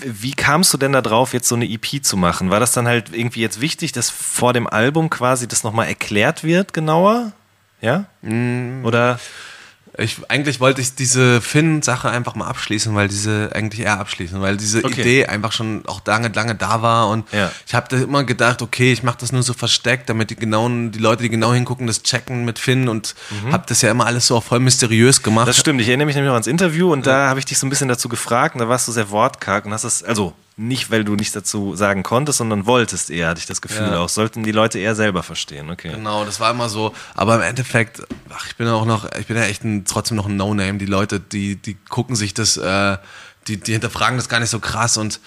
wie kamst du denn da drauf, jetzt so eine EP zu machen? War das dann halt irgendwie jetzt wichtig, dass vor dem Album quasi das nochmal erklärt wird, genauer? Ja? Mhm. Oder? Ich, eigentlich wollte ich diese Finn-Sache einfach mal abschließen, weil diese, eigentlich eher abschließen, weil diese okay. Idee einfach schon auch lange, lange da war und ja. ich habe da immer gedacht, okay, ich mache das nur so versteckt, damit die genauen, die Leute, die genau hingucken, das checken mit Finn und mhm. habe das ja immer alles so voll mysteriös gemacht. Das stimmt, ich erinnere mich nämlich auch ans Interview und ja. da habe ich dich so ein bisschen dazu gefragt und da warst du sehr wortkarg und hast es, also nicht, weil du nichts dazu sagen konntest, sondern wolltest eher, hatte ich das Gefühl ja. auch. Sollten die Leute eher selber verstehen, okay. Genau, das war immer so. Aber im Endeffekt, ach, ich bin auch noch, ich bin ja echt ein, trotzdem noch ein No-Name. Die Leute, die, die gucken sich das, äh, die, die hinterfragen das gar nicht so krass und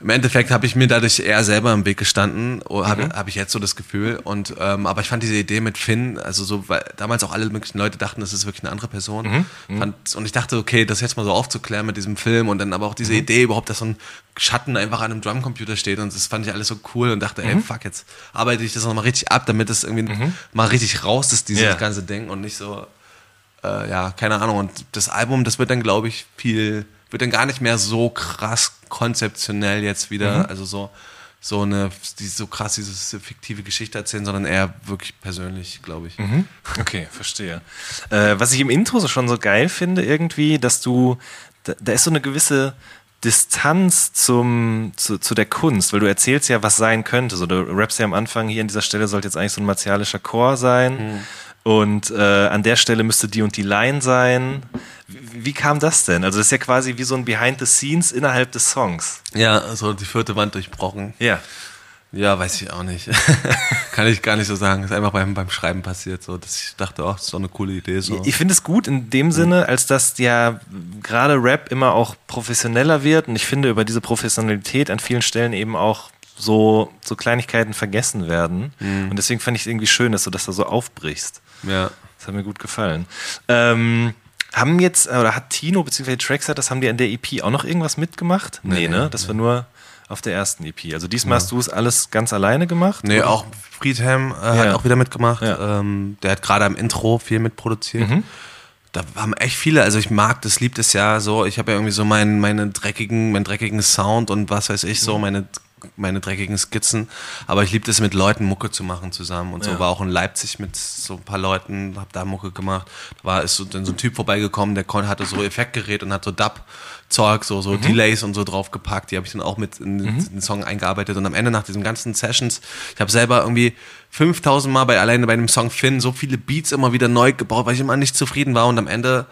im Endeffekt habe ich mir dadurch eher selber im Weg gestanden, habe mhm. hab ich jetzt so das Gefühl. Und ähm, aber ich fand diese Idee mit Finn, also so, weil damals auch alle möglichen Leute dachten, das ist wirklich eine andere Person. Mhm. mhm. Fand, und ich dachte, okay, das jetzt mal so aufzuklären mit diesem Film und dann aber auch diese mhm. Idee überhaupt, dass so ein Schatten einfach an einem Drumcomputer steht und das fand ich alles so cool und dachte, ey, mhm. fuck, jetzt arbeite ich das nochmal richtig ab, damit das irgendwie mal richtig raus ist, dieses yeah. ganze Ding und nicht so, äh, ja, keine Ahnung. Und das Album, das wird dann, glaube ich, viel wird dann gar nicht mehr so krass konzeptionell jetzt wieder, mhm. also so so eine die so krass diese fiktive Geschichte erzählen, sondern eher wirklich persönlich, glaube ich. Mhm. Okay, verstehe. Äh, was ich im Intro so schon so geil finde irgendwie, dass du da, da ist so eine gewisse Distanz zum, zu, zu der Kunst, weil du erzählst ja, was sein könnte. So, du rappst ja am Anfang hier an dieser Stelle sollte jetzt eigentlich so ein martialischer Chor sein. Mhm. Und äh, an der Stelle müsste die und die Line sein. Wie, wie, kam das denn? Also das ist ja quasi wie so ein Behind the Scenes innerhalb des Songs. Ja, so die vierte Wand durchbrochen. Ja. Ja, weiß ich auch nicht. [LAUGHS] Kann ich gar nicht so sagen. Ist einfach beim, beim Schreiben passiert, so dass ich dachte, oh, das ist doch eine coole Idee. So. Ich finde es gut in dem Sinne, als dass ja gerade Rap immer auch professioneller wird und ich finde über diese Professionalität an vielen Stellen eben auch so, so Kleinigkeiten vergessen werden. Mhm. Und deswegen fand ich es irgendwie schön, dass du das da so aufbrichst. Ja. Das hat mir gut gefallen. Ähm, Haben jetzt, oder hat Tino bzw. Tracksetters, haben die an der EP auch noch irgendwas mitgemacht? Nee, Nee, ne? nee, Das war nur auf der ersten EP. Also diesmal hast du es alles ganz alleine gemacht? Nee, oder? auch Friedhelm äh, hat Ja. auch wieder mitgemacht. Ja. Ähm, der hat gerade am Intro viel mitproduziert. Mhm. Da haben echt viele, also ich mag das, liebt es ja so. Ich habe ja irgendwie so meinen, meine dreckigen, meinen dreckigen Sound und was weiß ich Mhm. so, meine, meine dreckigen Skizzen. Aber ich liebe es mit Leuten Mucke zu machen zusammen. Und so Ja. war auch in Leipzig mit so ein paar Leuten, hab da Mucke gemacht. Da war ist so, dann so ein Typ vorbeigekommen, der hatte so Effektgerät und hat so Dub. Zeug, so, Mhm. so Delays und so draufgepackt. Die habe ich dann auch mit in, in den Song eingearbeitet. Und am Ende nach diesen ganzen Sessions, ich habe selber irgendwie 5000 Mal bei alleine bei dem Song Finn so viele Beats immer wieder neu gebaut, weil ich immer nicht zufrieden war. Und am Ende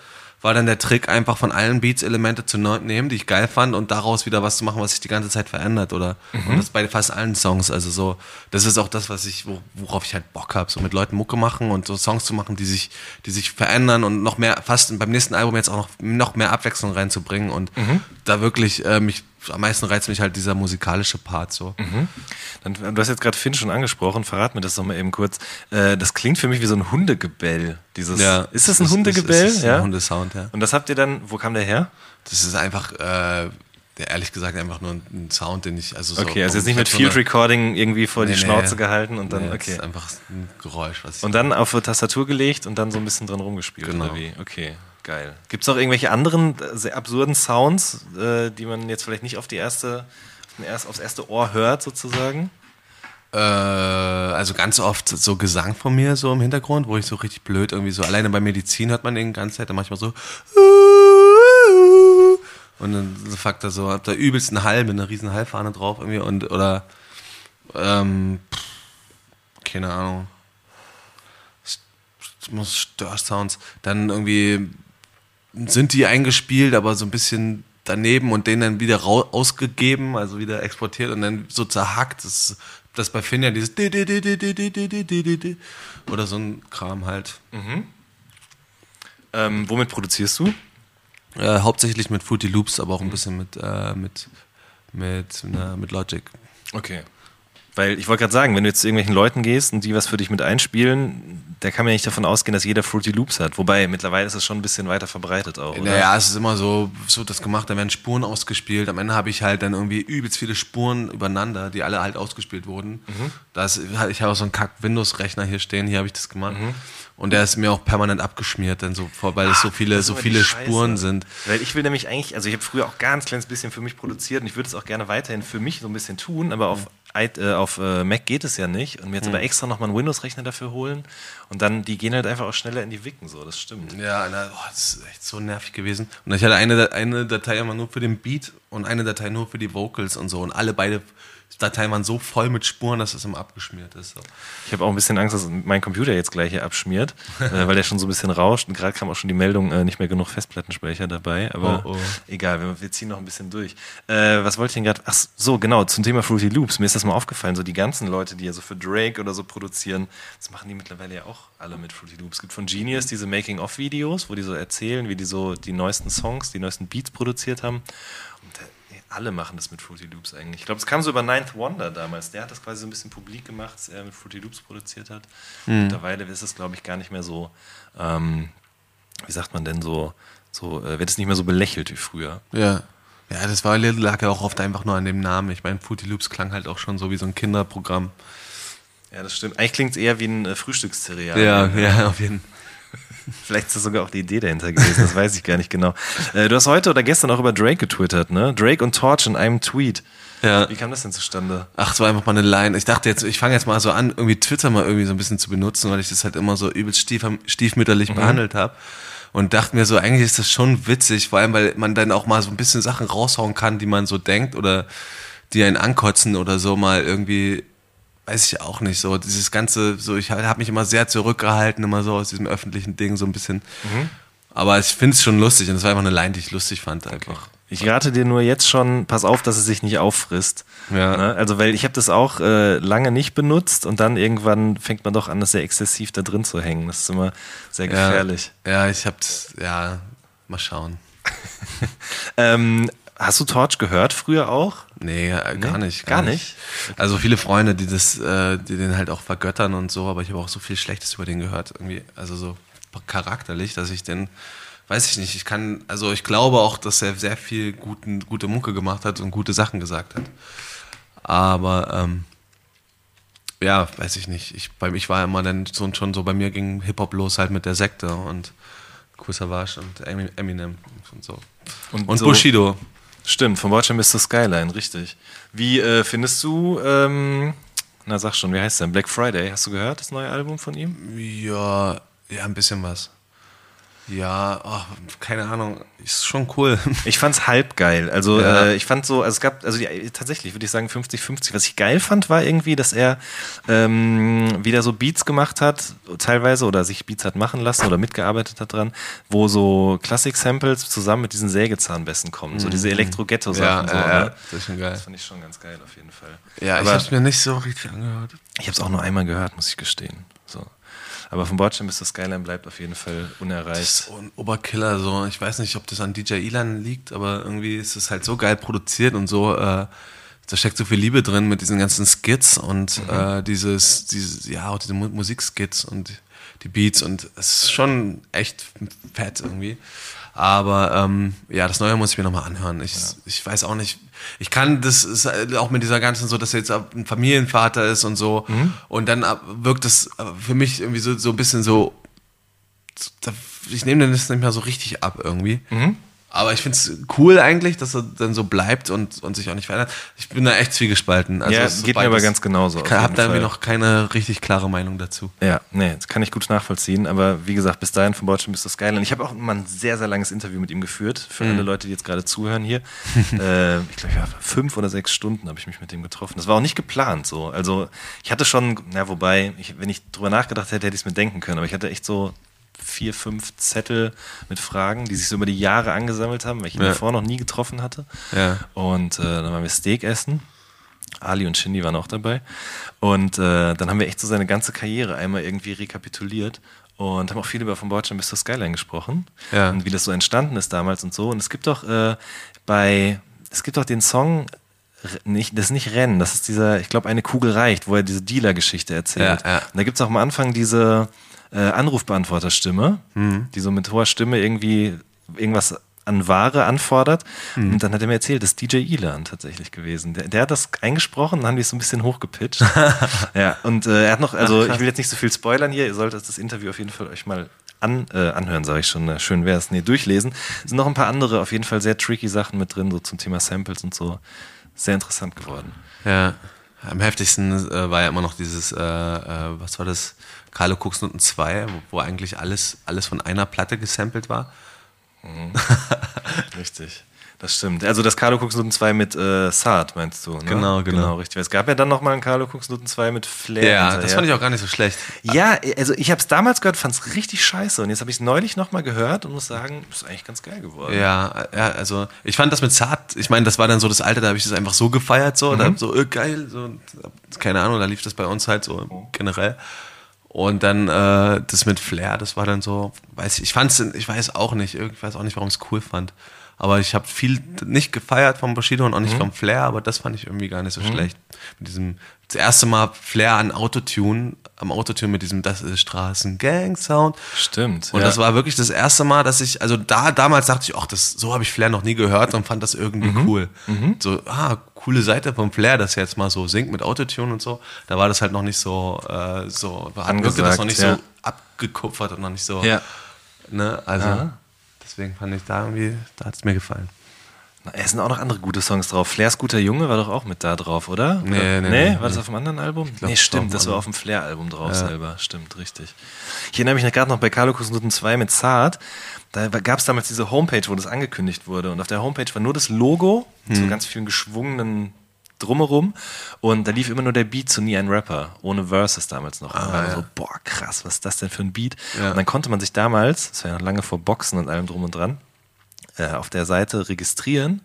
war dann der Trick, einfach von allen Beats Elemente zu nehmen, die ich geil fand und daraus wieder was zu machen, was sich die ganze Zeit verändert. Oder und das bei fast allen Songs. Also so, das ist auch das, was ich, wo- worauf ich halt Bock habe, so mit Leuten Mucke machen und so Songs zu machen, die sich, die sich verändern und noch mehr, fast beim nächsten Album jetzt auch noch, noch mehr Abwechslung reinzubringen und da wirklich äh, mich am meisten reizt mich halt dieser musikalische Part so. Dann, du hast jetzt gerade Finn schon angesprochen, verrat mir das doch mal eben kurz. Äh, das klingt für mich wie so ein Hundegebell. Dieses, ist das ein Hundegebell? Das ist ja. ein Hundesound, ja. Und das habt ihr dann, wo kam der her? Das ist einfach, äh, ehrlich gesagt, einfach nur ein, Sound, den ich, also so. Okay, also jetzt nicht mit Field eine- Recording irgendwie vor die Nee, nee. Schnauze gehalten und dann, Nee, Das okay. ist einfach ein Geräusch, was ich. Und dann auf die Tastatur gelegt und dann so ein bisschen dran rumgespielt, Genau. oder wie? Okay, geil. Gibt es noch irgendwelche anderen äh, sehr absurden Sounds, äh, die man jetzt vielleicht nicht auf die erste, auf erst, aufs erste Ohr hört, sozusagen? Äh, also ganz oft so Gesang von mir so im Hintergrund, wo ich so richtig blöd irgendwie so, alleine bei Medizin hört man den ganze Zeit, dann manchmal so und dann so fuckt er so, hab da übelst einen Hall mit einer riesen Hallfahne drauf irgendwie und oder ähm, keine Ahnung. Störsounds, dann irgendwie sind die eingespielt, aber so ein bisschen daneben und den dann wieder ausgegeben, also wieder exportiert und dann so zerhackt. Das, das bei Finn ja dieses oder so ein Kram halt. Mhm. Ähm, womit produzierst du? Äh, hauptsächlich mit Fruity Loops, aber auch ein bisschen mit, äh, mit, mit, na, mit Logic. Okay. Weil ich wollte gerade sagen, wenn du jetzt zu irgendwelchen Leuten gehst und die was für dich mit einspielen, da kann man ja nicht davon ausgehen, dass jeder Fruity Loops hat. Wobei, mittlerweile ist es schon ein bisschen weiter verbreitet auch, oder? Naja, es ist immer so, so das gemacht, da werden Spuren ausgespielt. Am Ende habe ich halt dann irgendwie übelst viele Spuren übereinander, die alle halt ausgespielt wurden. Das, ich habe auch so einen Kack-Windows-Rechner hier stehen, hier habe ich das gemacht. Und der ist mir auch permanent abgeschmiert, dann so, weil es so viele, so viele. Spuren sind. Weil ich will nämlich eigentlich, also ich habe früher auch ganz kleines bisschen für mich produziert und ich würde es auch gerne weiterhin für mich so ein bisschen tun, aber auf, äh, auf äh, Mac geht es ja nicht und mir jetzt aber extra nochmal einen Windows-Rechner dafür holen und dann, die gehen halt einfach auch schneller in die Wicken, so, das stimmt. Ja, na, boah, das ist echt so nervig gewesen. Und ich hatte eine, eine Datei immer nur für den Beat und eine Datei nur für die Vocals und so. Und alle beide Dateien waren so voll mit Spuren, dass es immer abgeschmiert ist. So. Ich habe auch ein bisschen Angst, dass mein Computer jetzt gleich hier abschmiert, [LAUGHS] äh, weil der schon so ein bisschen rauscht. Und gerade kam auch schon die Meldung, äh, nicht mehr genug Festplattenspeicher dabei. Aber Oh, oh. egal, wir, wir ziehen noch ein bisschen durch. Äh, was wollte ich denn gerade? Ach so, genau, zum Thema Fruity Loops. Mir ist das mal aufgefallen, so die ganzen Leute, die ja so für Drake oder so produzieren, das machen die mittlerweile ja auch alle mit Fruity Loops. Es gibt von Genius diese Making-of-Videos, wo die so erzählen, wie die so die neuesten Songs, die neuesten Beats produziert haben. Und nee, alle machen das mit Fruity Loops eigentlich. Ich glaube, es kam so über Ninth Wonder damals. Der hat das quasi so ein bisschen publik gemacht, dass er mit Fruity Loops produziert hat. Mittlerweile ist es, glaube ich, gar nicht mehr so, ähm, wie sagt man denn so, so äh, wird es nicht mehr so belächelt wie früher. Ja. Ja, das war, lag ja auch oft einfach nur an dem Namen. Ich meine, Fruity Loops klang halt auch schon so wie so ein Kinderprogramm. Ja, das stimmt. Eigentlich klingt es eher wie ein äh, Frühstückszereal. Ja, ja, auf jeden Fall. Vielleicht ist das sogar auch die Idee dahinter gewesen, das weiß ich gar nicht genau. Äh, du hast heute oder gestern auch über Drake getwittert, ne? Drake und Torch in einem Tweet. Ja. Wie kam das denn zustande? Ach, es war einfach mal eine Line. Ich dachte jetzt, ich fange jetzt mal so an, irgendwie Twitter mal irgendwie so ein bisschen zu benutzen, weil ich das halt immer so übelst stief, stiefmütterlich behandelt habe. Und dachte mir so, eigentlich ist das schon witzig, vor allem, weil man dann auch mal so ein bisschen Sachen raushauen kann, die man so denkt oder die einen ankotzen oder so mal irgendwie, weiß ich auch nicht, so dieses ganze, so ich habe mich immer sehr zurückgehalten, immer so aus diesem öffentlichen Ding so ein bisschen. Aber ich finde es schon lustig und es war einfach eine Line, die ich lustig fand einfach. Ich rate dir nur jetzt schon, pass auf, dass es sich nicht auffrisst. Ja. Ne? Also, weil ich habe das auch äh, lange nicht benutzt und dann irgendwann fängt man doch an, das sehr exzessiv da drin zu hängen. Das ist immer sehr Ja. gefährlich. Ja, ich hab's, ja, mal schauen. [LAUGHS] Ähm, hast du Torch gehört früher auch? Nee, äh, gar Nee? nicht. Gar nicht? Also viele Freunde, die das, äh, die den halt auch vergöttern und so, aber ich habe auch so viel Schlechtes über den gehört, irgendwie, also so charakterlich, dass ich den weiß ich nicht, ich kann, also ich glaube auch, dass er sehr viel guten, gute Mucke gemacht hat und gute Sachen gesagt hat. Aber ähm, ja, weiß ich nicht. Ich, bei, ich war immer dann so, schon so, bei mir ging Hip-Hop los halt mit der Sekte und Kool Savage und Eminem und so. Und, und so, Bushido. Stimmt, von Watcher Mr. Skyline, richtig. Wie äh, findest du, ähm, na sag schon, wie heißt der? Black Friday, hast du gehört, das neue Album von ihm? Ja, ja, ein bisschen was. Ja, oh, keine Ahnung, ist schon cool. [LAUGHS] Ich fand's halb geil. Also ja. äh, ich fand so, also es gab, also die, tatsächlich würde ich sagen 50-50. Was ich geil fand, war irgendwie, dass er ähm, wieder so Beats gemacht hat, teilweise, oder sich Beats hat machen lassen oder mitgearbeitet hat dran, wo so Classic-Samples zusammen mit diesen Sägezahnbässen kommen. So diese mhm. Elektro-Ghetto-Sachen. Ja, so, ja, ne? das ist schon geil. Das fand ich schon ganz geil auf jeden Fall. Ja, Aber ich hab's mir nicht so richtig angehört. Ich hab's auch nur einmal gehört, muss ich gestehen. So. Aber von Bordstein bis zur Skyline bleibt auf jeden Fall unerreicht. Das ist ein Oberkiller, so. Ich weiß nicht, ob das an DJ Elan liegt, aber irgendwie ist es halt so geil produziert und so, äh, da steckt so viel Liebe drin mit diesen ganzen Skits und mhm. äh, dieses, dieses, ja, auch diese Musikskits und die Beats und es ist schon echt fett irgendwie. Aber ähm, ja, das Neue muss ich mir nochmal anhören. Ich, ja. ich weiß auch nicht, ich kann das ist auch mit dieser ganzen so, dass er jetzt ein Familienvater ist und so. Mhm. Und dann wirkt das für mich irgendwie so, so ein bisschen so, ich nehme das nicht mehr so richtig ab irgendwie. Mhm. Aber ich finde es cool eigentlich, dass er dann so bleibt und, und sich auch nicht verändert. Ich bin da echt zwiegespalten. Also ja, geht mir aber ganz genauso. Ich habe da irgendwie noch keine richtig klare Meinung dazu. Ja, nee, das kann ich gut nachvollziehen. Aber wie gesagt, bis dahin von Bordstein bis das Skyline. Ich habe auch mal ein sehr, sehr langes Interview mit ihm geführt. Für mhm. alle Leute, die jetzt gerade zuhören hier. [LAUGHS] äh, ich glaube, ja, fünf oder sechs Stunden habe ich mich mit ihm getroffen. Das war auch nicht geplant so. Also ich hatte schon, na wobei, ich, wenn ich drüber nachgedacht hätte, hätte ich es mir denken können. Aber ich hatte echt so vier, fünf Zettel mit Fragen, die sich so über die Jahre angesammelt haben, weil ich ihn ja. davor noch nie getroffen hatte. Ja. Und äh, dann waren wir Steak essen. Ali und Shindy waren auch dabei. Und äh, dann haben wir echt so seine ganze Karriere einmal irgendwie rekapituliert und haben auch viel über von Bordstein bis zur Skyline gesprochen. Ja. Und wie das so entstanden ist damals und so. Und es gibt doch äh, bei, es gibt doch den Song, nicht, das ist nicht Rennen, das ist dieser, ich glaube, eine Kugel reicht, wo er diese Dealer-Geschichte erzählt. Ja, ja. Und da gibt es auch am Anfang diese, äh, Anrufbeantworterstimme, mhm. die so mit hoher Stimme irgendwie irgendwas an Ware anfordert. Mhm. Und dann hat er mir erzählt, das ist DJ Elan tatsächlich gewesen. Der, der hat das eingesprochen, dann haben die es so ein bisschen hochgepitcht. [LAUGHS] ja, und äh, er hat noch, also Ach, ich will jetzt nicht so viel spoilern hier, ihr solltet das Interview auf jeden Fall euch mal an, äh, anhören, sage ich schon. Schön wäre es. Nee, durchlesen. Es sind noch ein paar andere, auf jeden Fall sehr tricky Sachen mit drin, so zum Thema Samples und so. Sehr interessant geworden. Ja. Am heftigsten äh, war ja immer noch dieses, äh, äh, was war das? Carlo Koksnoten 2, wo, wo, eigentlich alles, alles von einer Platte gesampelt war. Mhm. [LAUGHS] Richtig. Das stimmt. Also das Carlo Cooks Noten 2 mit äh, Saad, meinst du? Ne? Genau, genau, genau. richtig. Es gab ja dann nochmal einen Carlo Cooks Noten 2 mit Flair. Ja, hinterher. das fand ich auch gar nicht so schlecht. Ja, also ich habe es damals gehört, fand es richtig scheiße. Und jetzt habe ich es neulich nochmal gehört und muss sagen, ist eigentlich ganz geil geworden. Ja, ja, also ich fand das mit Saad, ich meine, das war dann so das Alter, da habe ich das einfach so gefeiert, so, mhm. da, so äh, geil, so, keine Ahnung, da lief das bei uns halt so generell. Und dann äh, das mit Flair, das war dann so, weiß ich, ich fand's, ich weiß auch nicht, ich weiß auch nicht, warum ich es cool fand. Aber ich habe viel nicht gefeiert vom Bushido und auch nicht mhm. vom Flair, aber das fand ich irgendwie gar nicht so mhm. schlecht. Mit diesem, das erste Mal Flair an Autotune, am Autotune mit diesem Das ist Straßengang-Sound. Stimmt. Und ja. das war wirklich das erste Mal, dass ich, also da, damals dachte ich, ach, das, so habe ich Flair noch nie gehört und fand das irgendwie mhm. cool. Mhm. So, ah, coole Seite vom Flair, dass er jetzt mal so singt mit Autotune und so. Da war das halt noch nicht so, äh, so, wirkte das noch nicht ja. so abgekupfert und noch nicht so, ja. ne, also. Ja. Deswegen fand ich da irgendwie, da hat es mir gefallen. Es sind auch noch andere gute Songs drauf. Flairs Guter Junge war doch auch mit da drauf, oder? Nee, oder? nee, nee. nee. War das auf dem anderen Album? Glaub, nee, stimmt, das war auf dem Flair-Album drauf ja. selber. Stimmt, richtig. Ich erinnere mich gerade noch bei Carlo Kusnuten 2 mit Zart. Da gab es damals diese Homepage, wo das angekündigt wurde. Und auf der Homepage war nur das Logo, hm. so ganz vielen geschwungenen drumherum und da lief immer nur der Beat zu Nie ein Rapper, ohne Verses damals noch. Ah, ja. so, boah, krass, was ist das denn für ein Beat? Ja. Und dann konnte man sich damals, das war ja noch lange vor Boxen und allem drum und dran, äh, auf der Seite registrieren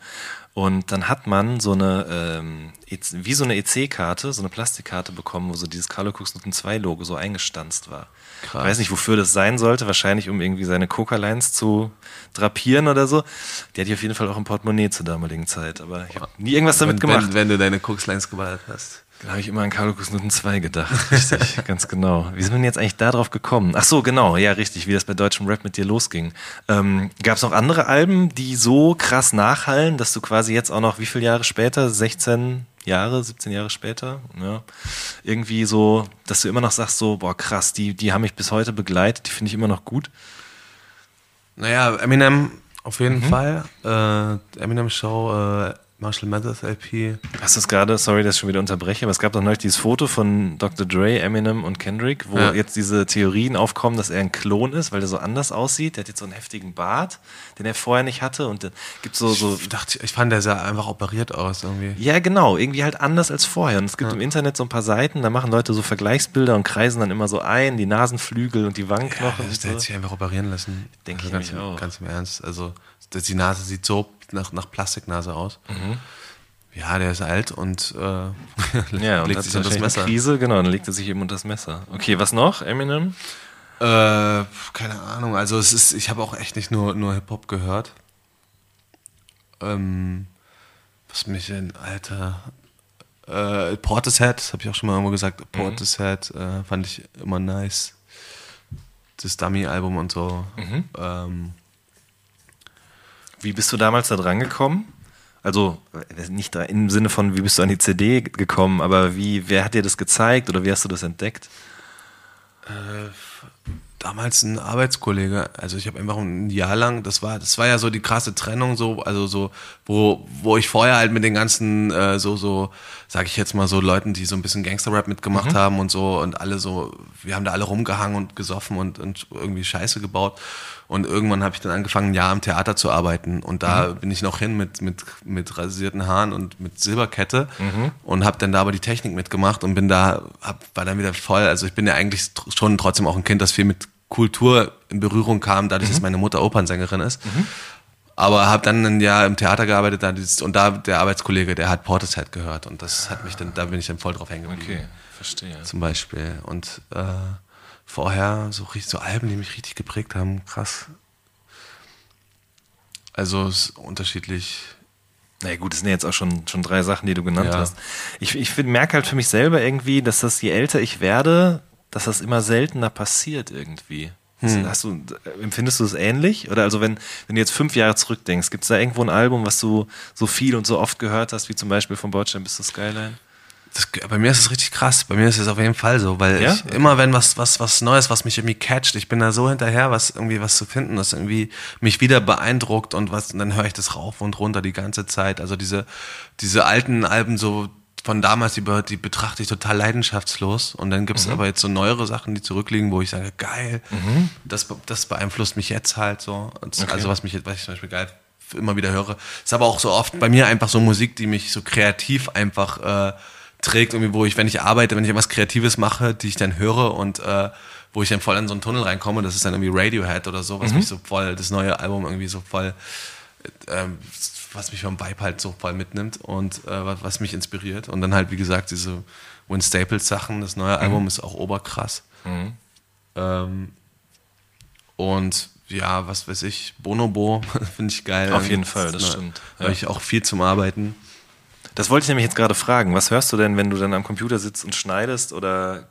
und dann hat man so eine, ähm, e wie so eine EC-Karte, so eine Plastikkarte bekommen, wo so dieses Carlo Cooks Noten 2 Logo so eingestanzt war. Krass. Ich weiß nicht, wofür das sein sollte. Wahrscheinlich, um irgendwie seine Coca-Lines zu drapieren oder so. Die hatte ich auf jeden Fall auch im Portemonnaie zur damaligen Zeit. Aber ich habe nie irgendwas damit wenn, gemacht. Wenn, wenn, du deine Coca-Lines geballert hast. Da habe ich immer an Carlo Kusnuten 2 gedacht. Richtig, [LAUGHS] ganz genau. Wie sind wir denn jetzt eigentlich da drauf gekommen? Ach so, genau, ja, richtig, wie das bei deutschem Rap mit dir losging. Ähm, Gab es noch andere Alben, die so krass nachhallen, dass du quasi jetzt auch noch, wie viele Jahre später, 16 Jahre, 17 Jahre später, ja, irgendwie so, dass du immer noch sagst, so, boah, krass, die, die haben mich bis heute begleitet, die finde ich immer noch gut. Naja, Eminem auf jeden mhm. Fall. Äh, Eminem Show, äh, Marshall Mathers LP. Hast du es gerade, sorry, dass ich schon wieder unterbreche, aber es gab doch neulich dieses Foto von Dr. Dre, Eminem und Kendrick, wo ja. jetzt diese Theorien aufkommen, dass er ein Klon ist, weil er so anders aussieht. Der hat jetzt so einen heftigen Bart, den er vorher nicht hatte und gibt so, so. Ich dachte, ich fand, der sah einfach operiert aus irgendwie. Ja, genau, irgendwie halt anders als vorher. Und es gibt ja. im Internet so ein paar Seiten, da machen Leute so Vergleichsbilder und kreisen dann immer so ein, die Nasenflügel und die Wangenknochen. Ja, der so. hätte sich einfach operieren lassen. Denke also ich ganz, auch. Ganz im Ernst. Also, die Nase sieht so nach, nach Plastiknase aus. Mhm. Ja, der ist alt und äh, [LAUGHS] ja, legt und sich unter das Messer. Krise, genau, dann legt er sich eben unter das Messer. Okay, was noch? Eminem? Äh, keine Ahnung. Also es ist, ich habe auch echt nicht nur, nur Hip-Hop gehört. Ähm, was mich in, Alter, äh, Portishead, das habe ich auch schon mal irgendwo gesagt, mhm. Portishead mhm. äh, fand ich immer nice. Das Dummy-Album und so. Mhm. Ähm, wie bist du damals da dran gekommen? Also äh, nicht im Sinne von, wie bist du an die CD gekommen, aber wie, wer hat dir das gezeigt oder wie hast du das entdeckt? Äh, damals ein Arbeitskollege, also ich habe einfach ein Jahr lang, das war, das war ja so die krasse Trennung, so, also so, wo, wo ich vorher halt mit den ganzen, äh, so, so, sag ich jetzt mal so Leuten, die so ein bisschen Gangster-Rap mitgemacht mhm. haben und so und alle so, wir haben da alle rumgehangen und gesoffen und, und irgendwie Scheiße gebaut. Und irgendwann habe ich dann angefangen, ein Jahr im Theater zu arbeiten. Und da mhm. bin ich noch hin mit, mit, mit rasierten Haaren und mit Silberkette mhm. und habe dann da aber die Technik mitgemacht und bin da, hab, war dann wieder voll. Also ich bin ja eigentlich schon trotzdem auch ein Kind, das viel mit Kultur in Berührung kam, dadurch, mhm. dass meine Mutter Opernsängerin ist. Aber habe dann ein Jahr im Theater gearbeitet da dieses, und da der Arbeitskollege, der hat Portishead gehört und das hat mich dann, da bin ich dann voll drauf hängen geblieben. Okay, verstehe. Zum Beispiel. Und äh, vorher so, so Alben, die mich richtig geprägt haben. Krass. Also es ist unterschiedlich. Na naja, gut, das sind jetzt auch schon, schon drei Sachen, die du genannt ja. hast. Ich, ich merke halt für mich selber irgendwie, dass das, je älter ich werde, dass das immer seltener passiert irgendwie. Hm. Hast du, empfindest du es ähnlich? Oder also wenn, wenn du jetzt fünf Jahre zurückdenkst, gibt es da irgendwo ein Album, was du so viel und so oft gehört hast, wie zum Beispiel von Bordstein bis zur Skyline? Das, bei mir ist es richtig krass. Bei mir ist es auf jeden Fall so, weil ja? ich immer, wenn was, was, was Neues, was mich irgendwie catcht, ich bin da so hinterher, was irgendwie was zu finden, das irgendwie mich wieder beeindruckt und was, und dann höre ich das rauf und runter die ganze Zeit. Also diese, diese alten Alben so von damals, die, die betrachte ich total leidenschaftslos. Und dann gibt es mhm. aber jetzt so neuere Sachen, die zurückliegen, wo ich sage, geil, mhm. das, das beeinflusst mich jetzt halt so. Okay. Also was mich was ich zum Beispiel geil immer wieder höre. Ist aber auch so oft bei mir einfach so Musik, die mich so kreativ einfach äh, trägt, irgendwie, wo ich, wenn ich arbeite, wenn ich etwas Kreatives mache, die ich dann höre und äh, wo ich dann voll in so einen Tunnel reinkomme, das ist dann irgendwie Radiohead oder so, was mhm. mich so voll, das neue Album irgendwie so voll, äh, was mich vom Vibe halt so voll mitnimmt und äh, was mich inspiriert. Und dann halt, wie gesagt, diese Win Staples Sachen, das neue mhm. Album ist auch oberkrass. Mhm. Ähm, und ja, was weiß ich, Bonobo [LAUGHS] finde ich geil. Auf jeden Fall, das, das stimmt. Da habe ich auch viel zum Arbeiten. Das wollte ich nämlich jetzt gerade fragen. Was hörst du denn, wenn du dann am Computer sitzt und schneidest oder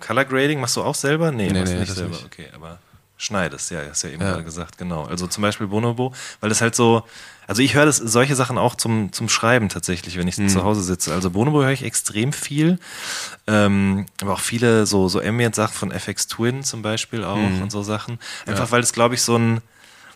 Color Grading machst du auch selber? Nee, nee, nee nicht selber. Nicht. Okay, aber schneidest, ja, hast ja eben ja. gerade gesagt, genau. Also zum Beispiel Bonobo, weil das halt so, also ich höre das solche Sachen auch zum, zum Schreiben tatsächlich, wenn ich mhm. zu Hause sitze. Also Bonobo höre ich extrem viel, ähm, aber auch viele so, so Ambient-Sachen von FX Twin zum Beispiel auch mhm. und so Sachen. Einfach ja. weil es, glaube ich, so ein,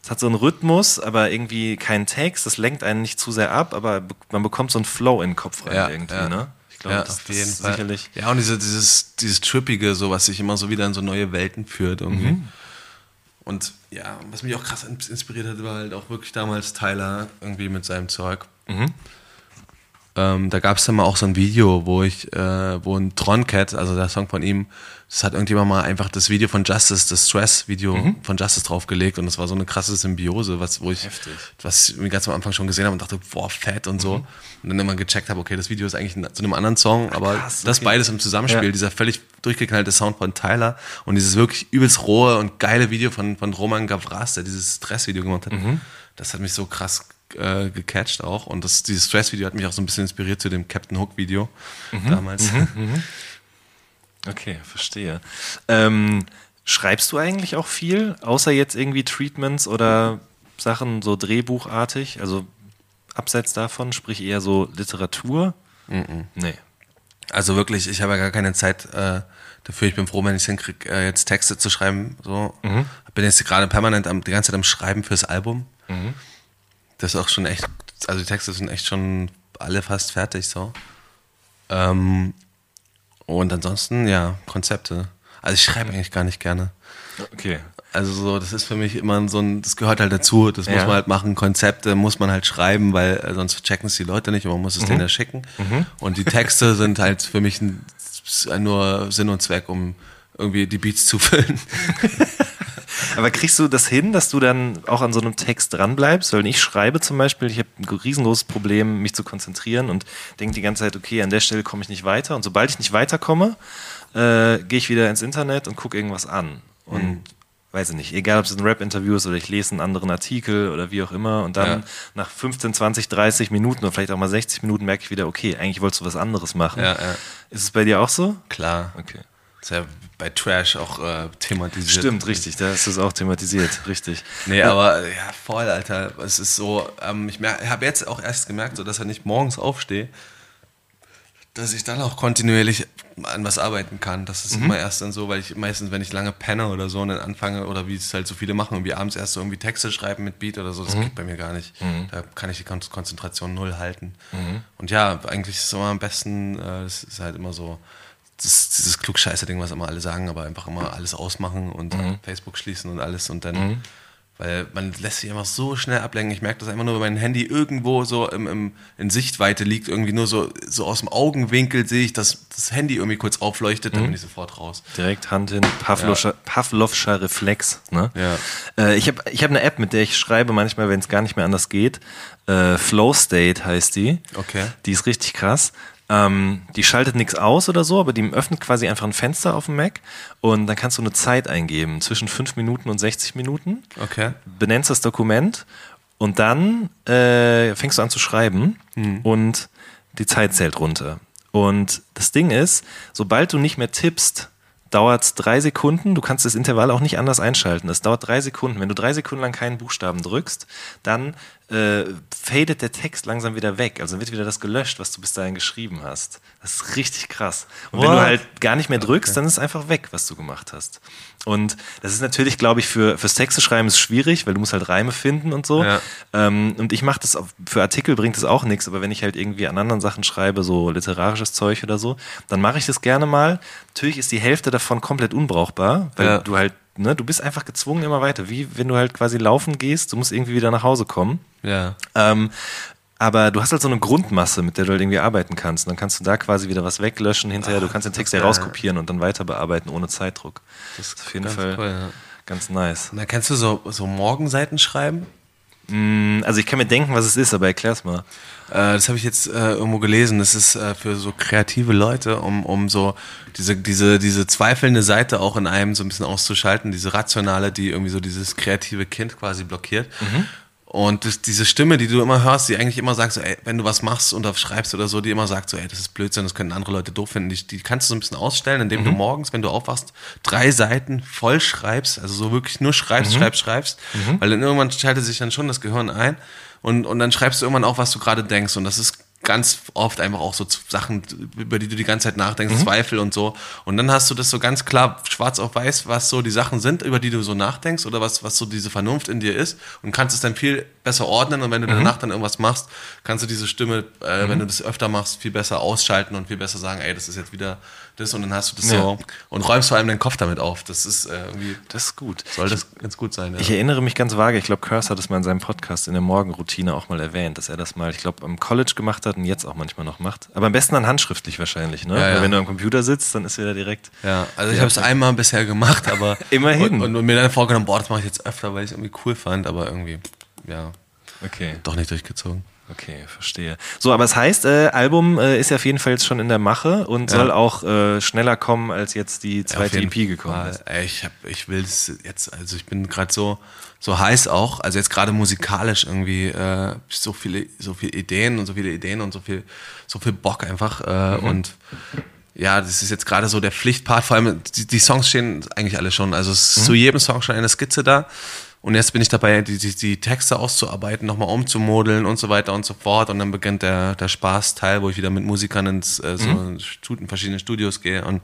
es hat so einen Rhythmus, aber irgendwie keinen Text. Das lenkt einen nicht zu sehr ab, aber man bekommt so einen Flow in den Kopf rein ja, irgendwie, ja. ne? Ich glaube, ja, das, auf jeden Fall. sicherlich. Ja, und diese, dieses, dieses Trippige, so was sich immer so wieder in so neue Welten führt irgendwie. Mhm. Und ja, was mich auch krass inspiriert hat, war halt auch wirklich damals Tyler irgendwie mit seinem Zeug. Mhm. Ähm, da gab es dann mal auch so ein Video, wo ich, äh, wo ein Troncat, also der Song von ihm, das hat irgendjemand mal einfach das Video von Justice, das Stress-Video mhm. von Justice draufgelegt und das war so eine krasse Symbiose, was, wo ich, Heftig. was ich ganz am Anfang schon gesehen habe und dachte, boah, fett und so. Mhm. Und dann immer gecheckt habe, okay, das Video ist eigentlich zu einem anderen Song, aber Krass, das beides im Zusammenspiel, ja. dieser völlig durchgeknallte Sound von Tyler und dieses wirklich übelst rohe und geile Video von, von Roman Gavras, der dieses Stress-Video gemacht hat, mhm. das hat mich so krass äh, gecatcht auch. Und das, dieses Stress-Video hat mich auch so ein bisschen inspiriert zu dem Captain Hook-Video mhm. damals. Mhm, mhm. Okay, verstehe. Ähm, schreibst du eigentlich auch viel, außer jetzt irgendwie Treatments oder Sachen so drehbuchartig? Also abseits davon, sprich eher so Literatur? Mhm. Nee. Also wirklich, ich habe ja gar keine Zeit äh, dafür. Ich bin froh, wenn ich es hinkriege, äh, jetzt Texte zu schreiben. So. Mhm. Bin jetzt gerade permanent am, die ganze Zeit am Schreiben fürs Album. Mhm. Das ist auch schon echt, also die Texte sind echt schon alle fast fertig so. Ähm, und ansonsten, ja, Konzepte. Also ich schreibe eigentlich gar nicht gerne. Okay. Also so, das ist für mich immer so ein, das gehört halt dazu, das ja. muss man halt machen, Konzepte muss man halt schreiben, weil äh, sonst checken es die Leute nicht und man muss es mhm. denen ja schicken. Mhm. Und die Texte [LAUGHS] sind halt für mich nur Sinn und Zweck, um irgendwie die Beats zu füllen. [LAUGHS] Aber kriegst du das hin, dass du dann auch an so einem Text dranbleibst? Weil ich schreibe zum Beispiel, ich habe ein riesengroßes Problem, mich zu konzentrieren und denke die ganze Zeit, okay, an der Stelle komme ich nicht weiter. Und sobald ich nicht weiterkomme, äh, gehe ich wieder ins Internet und gucke irgendwas an. Und mhm. weiß ich nicht, egal ob es ein Rap-Interview ist oder ich lese einen anderen Artikel oder wie auch immer. Und dann ja. nach 15, 20, 30 Minuten oder vielleicht auch mal 60 Minuten merke ich wieder, okay, eigentlich wolltest du was anderes machen. Ja, ja. Ist es bei dir auch so? Klar. Okay. Ist ja bei Trash auch äh, thematisiert. Stimmt, richtig, da ist es auch thematisiert, richtig. Nee, aber ja, voll, Alter. Es ist so, ähm, ich habe jetzt auch erst gemerkt, so dass ich nicht morgens aufstehe, dass ich dann auch kontinuierlich an was arbeiten kann. Das ist mhm. immer erst dann so, weil ich meistens, wenn ich lange penne oder so und dann anfange, oder wie es halt so viele machen, irgendwie abends erst so irgendwie Texte schreiben mit Beat oder so, das mhm. geht bei mir gar nicht. Mhm. Da kann ich die Konzentration null halten. Mhm. Und ja, eigentlich ist es immer am besten, äh, es ist halt immer so, das, dieses Klugscheißer-Ding, was immer alle sagen, aber einfach immer alles ausmachen und mhm. Facebook schließen und alles und dann mhm. Weil man lässt sich immer so schnell ablenken. Ich merke das einfach nur, wenn mein Handy irgendwo so im, im, in Sichtweite liegt, irgendwie nur so, so aus dem Augenwinkel sehe ich, dass das Handy irgendwie kurz aufleuchtet, dann mhm. bin ich sofort raus. Direkt Hand hin, Pavlovscher, ja. Pavlovscher Reflex. Ne? Ja. Äh, ich habe ich hab eine App, mit der ich schreibe, manchmal, wenn es gar nicht mehr anders geht. Äh, Flow State heißt die. Okay. Die ist richtig krass. Ähm, die schaltet nichts aus oder so, aber die öffnet quasi einfach ein Fenster auf dem Mac und dann kannst du eine Zeit eingeben zwischen 5 Minuten und 60 Minuten. Okay. Benennst das Dokument und dann äh, fängst du an zu schreiben hm. und die Zeit zählt runter. Und das Ding ist, sobald du nicht mehr tippst, dauert es drei Sekunden. Du kannst das Intervall auch nicht anders einschalten. Das dauert drei Sekunden. Wenn du drei Sekunden lang keinen Buchstaben drückst, dann äh, fadet der Text langsam wieder weg. Also wird wieder das gelöscht, was du bis dahin geschrieben hast. Das ist richtig krass. Und What? wenn du halt gar nicht mehr drückst, okay. dann ist es einfach weg, was du gemacht hast. Und das ist natürlich, glaube ich, für fürs Texte schreiben ist schwierig, weil du musst halt Reime finden und so. Ja. Ähm, und ich mache das auf, für Artikel bringt es auch nichts, aber wenn ich halt irgendwie an anderen Sachen schreibe, so literarisches Zeug oder so, dann mache ich das gerne mal. Natürlich ist die Hälfte davon komplett unbrauchbar, weil ja. du halt ne, du bist einfach gezwungen immer weiter, wie wenn du halt quasi laufen gehst, du musst irgendwie wieder nach Hause kommen. Ja. Ähm, aber du hast halt so eine Grundmasse, mit der du halt irgendwie arbeiten kannst. Und dann kannst du da quasi wieder was weglöschen hinterher. du kannst den Text ja rauskopieren und dann weiter bearbeiten ohne Zeitdruck. Das ist auf jeden Fall cool, ja. ganz nice. Na, kennst du so, so Morgenseiten schreiben? Mm, also ich kann mir denken, was es ist, aber erklär's mal. Äh, das habe ich jetzt äh, irgendwo gelesen. Das ist äh, für so kreative Leute, um, um so diese, diese, diese zweifelnde Seite auch in einem so ein bisschen auszuschalten, diese rationale, die irgendwie so dieses kreative Kind quasi blockiert. Mhm. Und das, diese Stimme, die du immer hörst, die eigentlich immer sagt, so, ey, wenn du was machst und schreibst oder so, die immer sagt so, ey, das ist Blödsinn, das können andere Leute doof finden, die, die kannst du so ein bisschen ausstellen, indem mhm. du morgens, wenn du aufwachst, drei Seiten voll schreibst, also so wirklich nur schreibst, mhm. schreibst, schreibst, mhm. weil dann irgendwann schaltet sich dann schon das Gehirn ein und, und dann schreibst du irgendwann auch, was du gerade denkst. Und das ist ganz oft einfach auch so Sachen, über die du die ganze Zeit nachdenkst, mhm. Zweifel und so. Und dann hast du das so ganz klar schwarz auf weiß, was so die Sachen sind, über die du so nachdenkst oder was, was so diese Vernunft in dir ist und kannst es dann viel besser ordnen und wenn du mhm. danach dann irgendwas machst, kannst du diese Stimme, äh, mhm. wenn du das öfter machst, viel besser ausschalten und viel besser sagen, ey, das ist jetzt wieder das und dann hast du das ja. so und räumst vor allem deinen Kopf damit auf. Das ist äh, irgendwie. Das ist gut. Soll das ich, ganz gut sein. Ja. Ich erinnere mich ganz vage, ich glaube, Curse hat es mal in seinem Podcast in der Morgenroutine auch mal erwähnt, dass er das mal, ich glaube, am College gemacht hat und jetzt auch manchmal noch macht. Aber am besten dann handschriftlich wahrscheinlich, ne? Ja, Weil wenn du am Computer sitzt, dann ist er direkt. Ja, also ich habe es einmal bisher gemacht, aber. [LAUGHS] Immerhin. Und, und, mir dann vorgenommen, boah, das mache ich jetzt öfter, weil ich es irgendwie cool fand, aber irgendwie, ja. Okay. Doch nicht durchgezogen. Okay, verstehe. So, aber es heißt, äh, Album äh, ist ja auf jeden Fall jetzt schon in der Mache und ja. soll auch äh, schneller kommen, als jetzt die zweite ja, EP gekommen Fall. ist. Ich hab, ich will es jetzt, also ich bin gerade so so heiß auch, also jetzt gerade musikalisch irgendwie äh, so viele so viele Ideen und so viele Ideen und so viel so viel Bock einfach äh, mhm. und ja, das ist jetzt gerade so der Pflichtpart, vor allem die, die Songs stehen eigentlich alle schon, also es ist mhm. zu jedem Song schon eine Skizze da und jetzt bin ich dabei, die, die, die Texte auszuarbeiten, nochmal umzumodeln und so weiter und so fort. Und dann beginnt der, der Spaßteil, wo ich wieder mit Musikern ins, äh, so mhm. in verschiedene Studios gehe und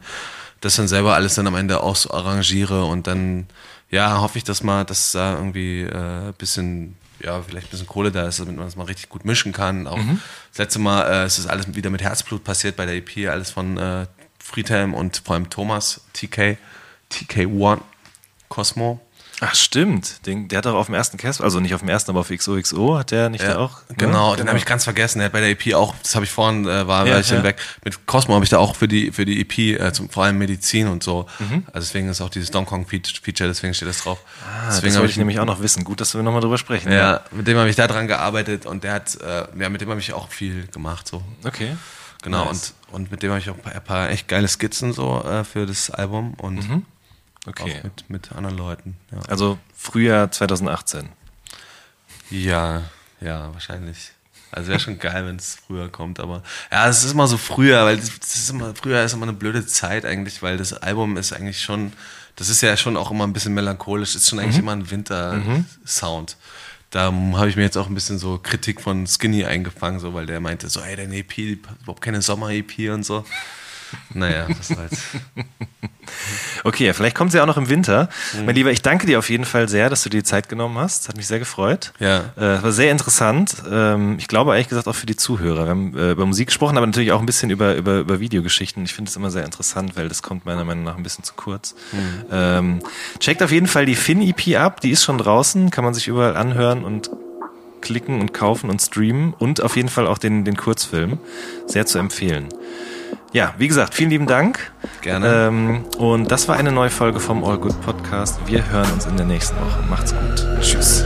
das dann selber alles dann am Ende auch so arrangiere. Und dann, ja, hoffe ich, dass mal, dass da irgendwie äh, bisschen ja, vielleicht ein bisschen Kohle da ist, damit man das mal richtig gut mischen kann. Auch mhm. das letzte Mal äh, es ist alles wieder mit Herzblut passiert bei der EP, alles von äh, Friedhelm und vor allem Thomas, TK, TK1, Cosmo. Ach stimmt, den, der hat doch auf dem ersten Casper, also nicht auf dem ersten, aber auf XOXO hat der nicht ja, da auch? Genau, ja, den genau. habe ich ganz vergessen. Der hat bei der EP auch, das habe ich vorhin, äh, war, ja, ich ja. weg. Mit Cosmo habe ich da auch für die für die EP, äh, zum, vor allem Medizin und so. Mhm. Also deswegen ist auch dieses Donkey Kong Feature, deswegen steht das drauf. Ah, deswegen habe ich, ich nämlich auch noch wissen. Gut, dass wir nochmal drüber sprechen. Ja, mit dem habe ich da dran gearbeitet und der hat, äh, ja, mit dem habe ich auch viel gemacht so. Okay. Genau nice. und und mit dem habe ich auch ein paar, ein paar, echt geile Skizzen so äh, für das Album und mhm. Okay. Auch mit, mit anderen Leuten. Ja. Also Frühjahr 2018. Ja, ja, wahrscheinlich. Also wäre schon geil, wenn es früher kommt, aber ja, es ist immer so früher, weil das ist immer, früher ist immer eine blöde Zeit eigentlich, weil das Album ist eigentlich schon, das ist ja schon auch immer ein bisschen melancholisch, ist schon eigentlich mhm. immer ein Winter-Sound. Mhm. Da habe ich mir jetzt auch ein bisschen so Kritik von Skinny eingefangen, so, weil der meinte so, ey, deine EP, überhaupt keine Sommer-EP und so. Naja, das halt. Okay, vielleicht kommt sie auch noch im Winter. Mhm. Mein Lieber, ich danke dir auf jeden Fall sehr, dass du dir die Zeit genommen hast. Hat mich sehr gefreut. Ja. Äh, war sehr interessant. Ähm, ich glaube ehrlich gesagt auch für die Zuhörer. Wir haben äh, über Musik gesprochen, aber natürlich auch ein bisschen über, über, über Videogeschichten. Ich finde es immer sehr interessant, weil das kommt meiner Meinung nach ein bisschen zu kurz. Mhm. Ähm, checkt auf jeden Fall die Fin-EP ab. Die ist schon draußen, kann man sich überall anhören und klicken und kaufen und streamen und auf jeden Fall auch den, den Kurzfilm. Sehr zu empfehlen. Ja, wie gesagt, vielen lieben Dank. Gerne. Ähm, und das war eine neue Folge vom All Good Podcast. Wir hören uns in der nächsten Woche. Macht's gut. Tschüss.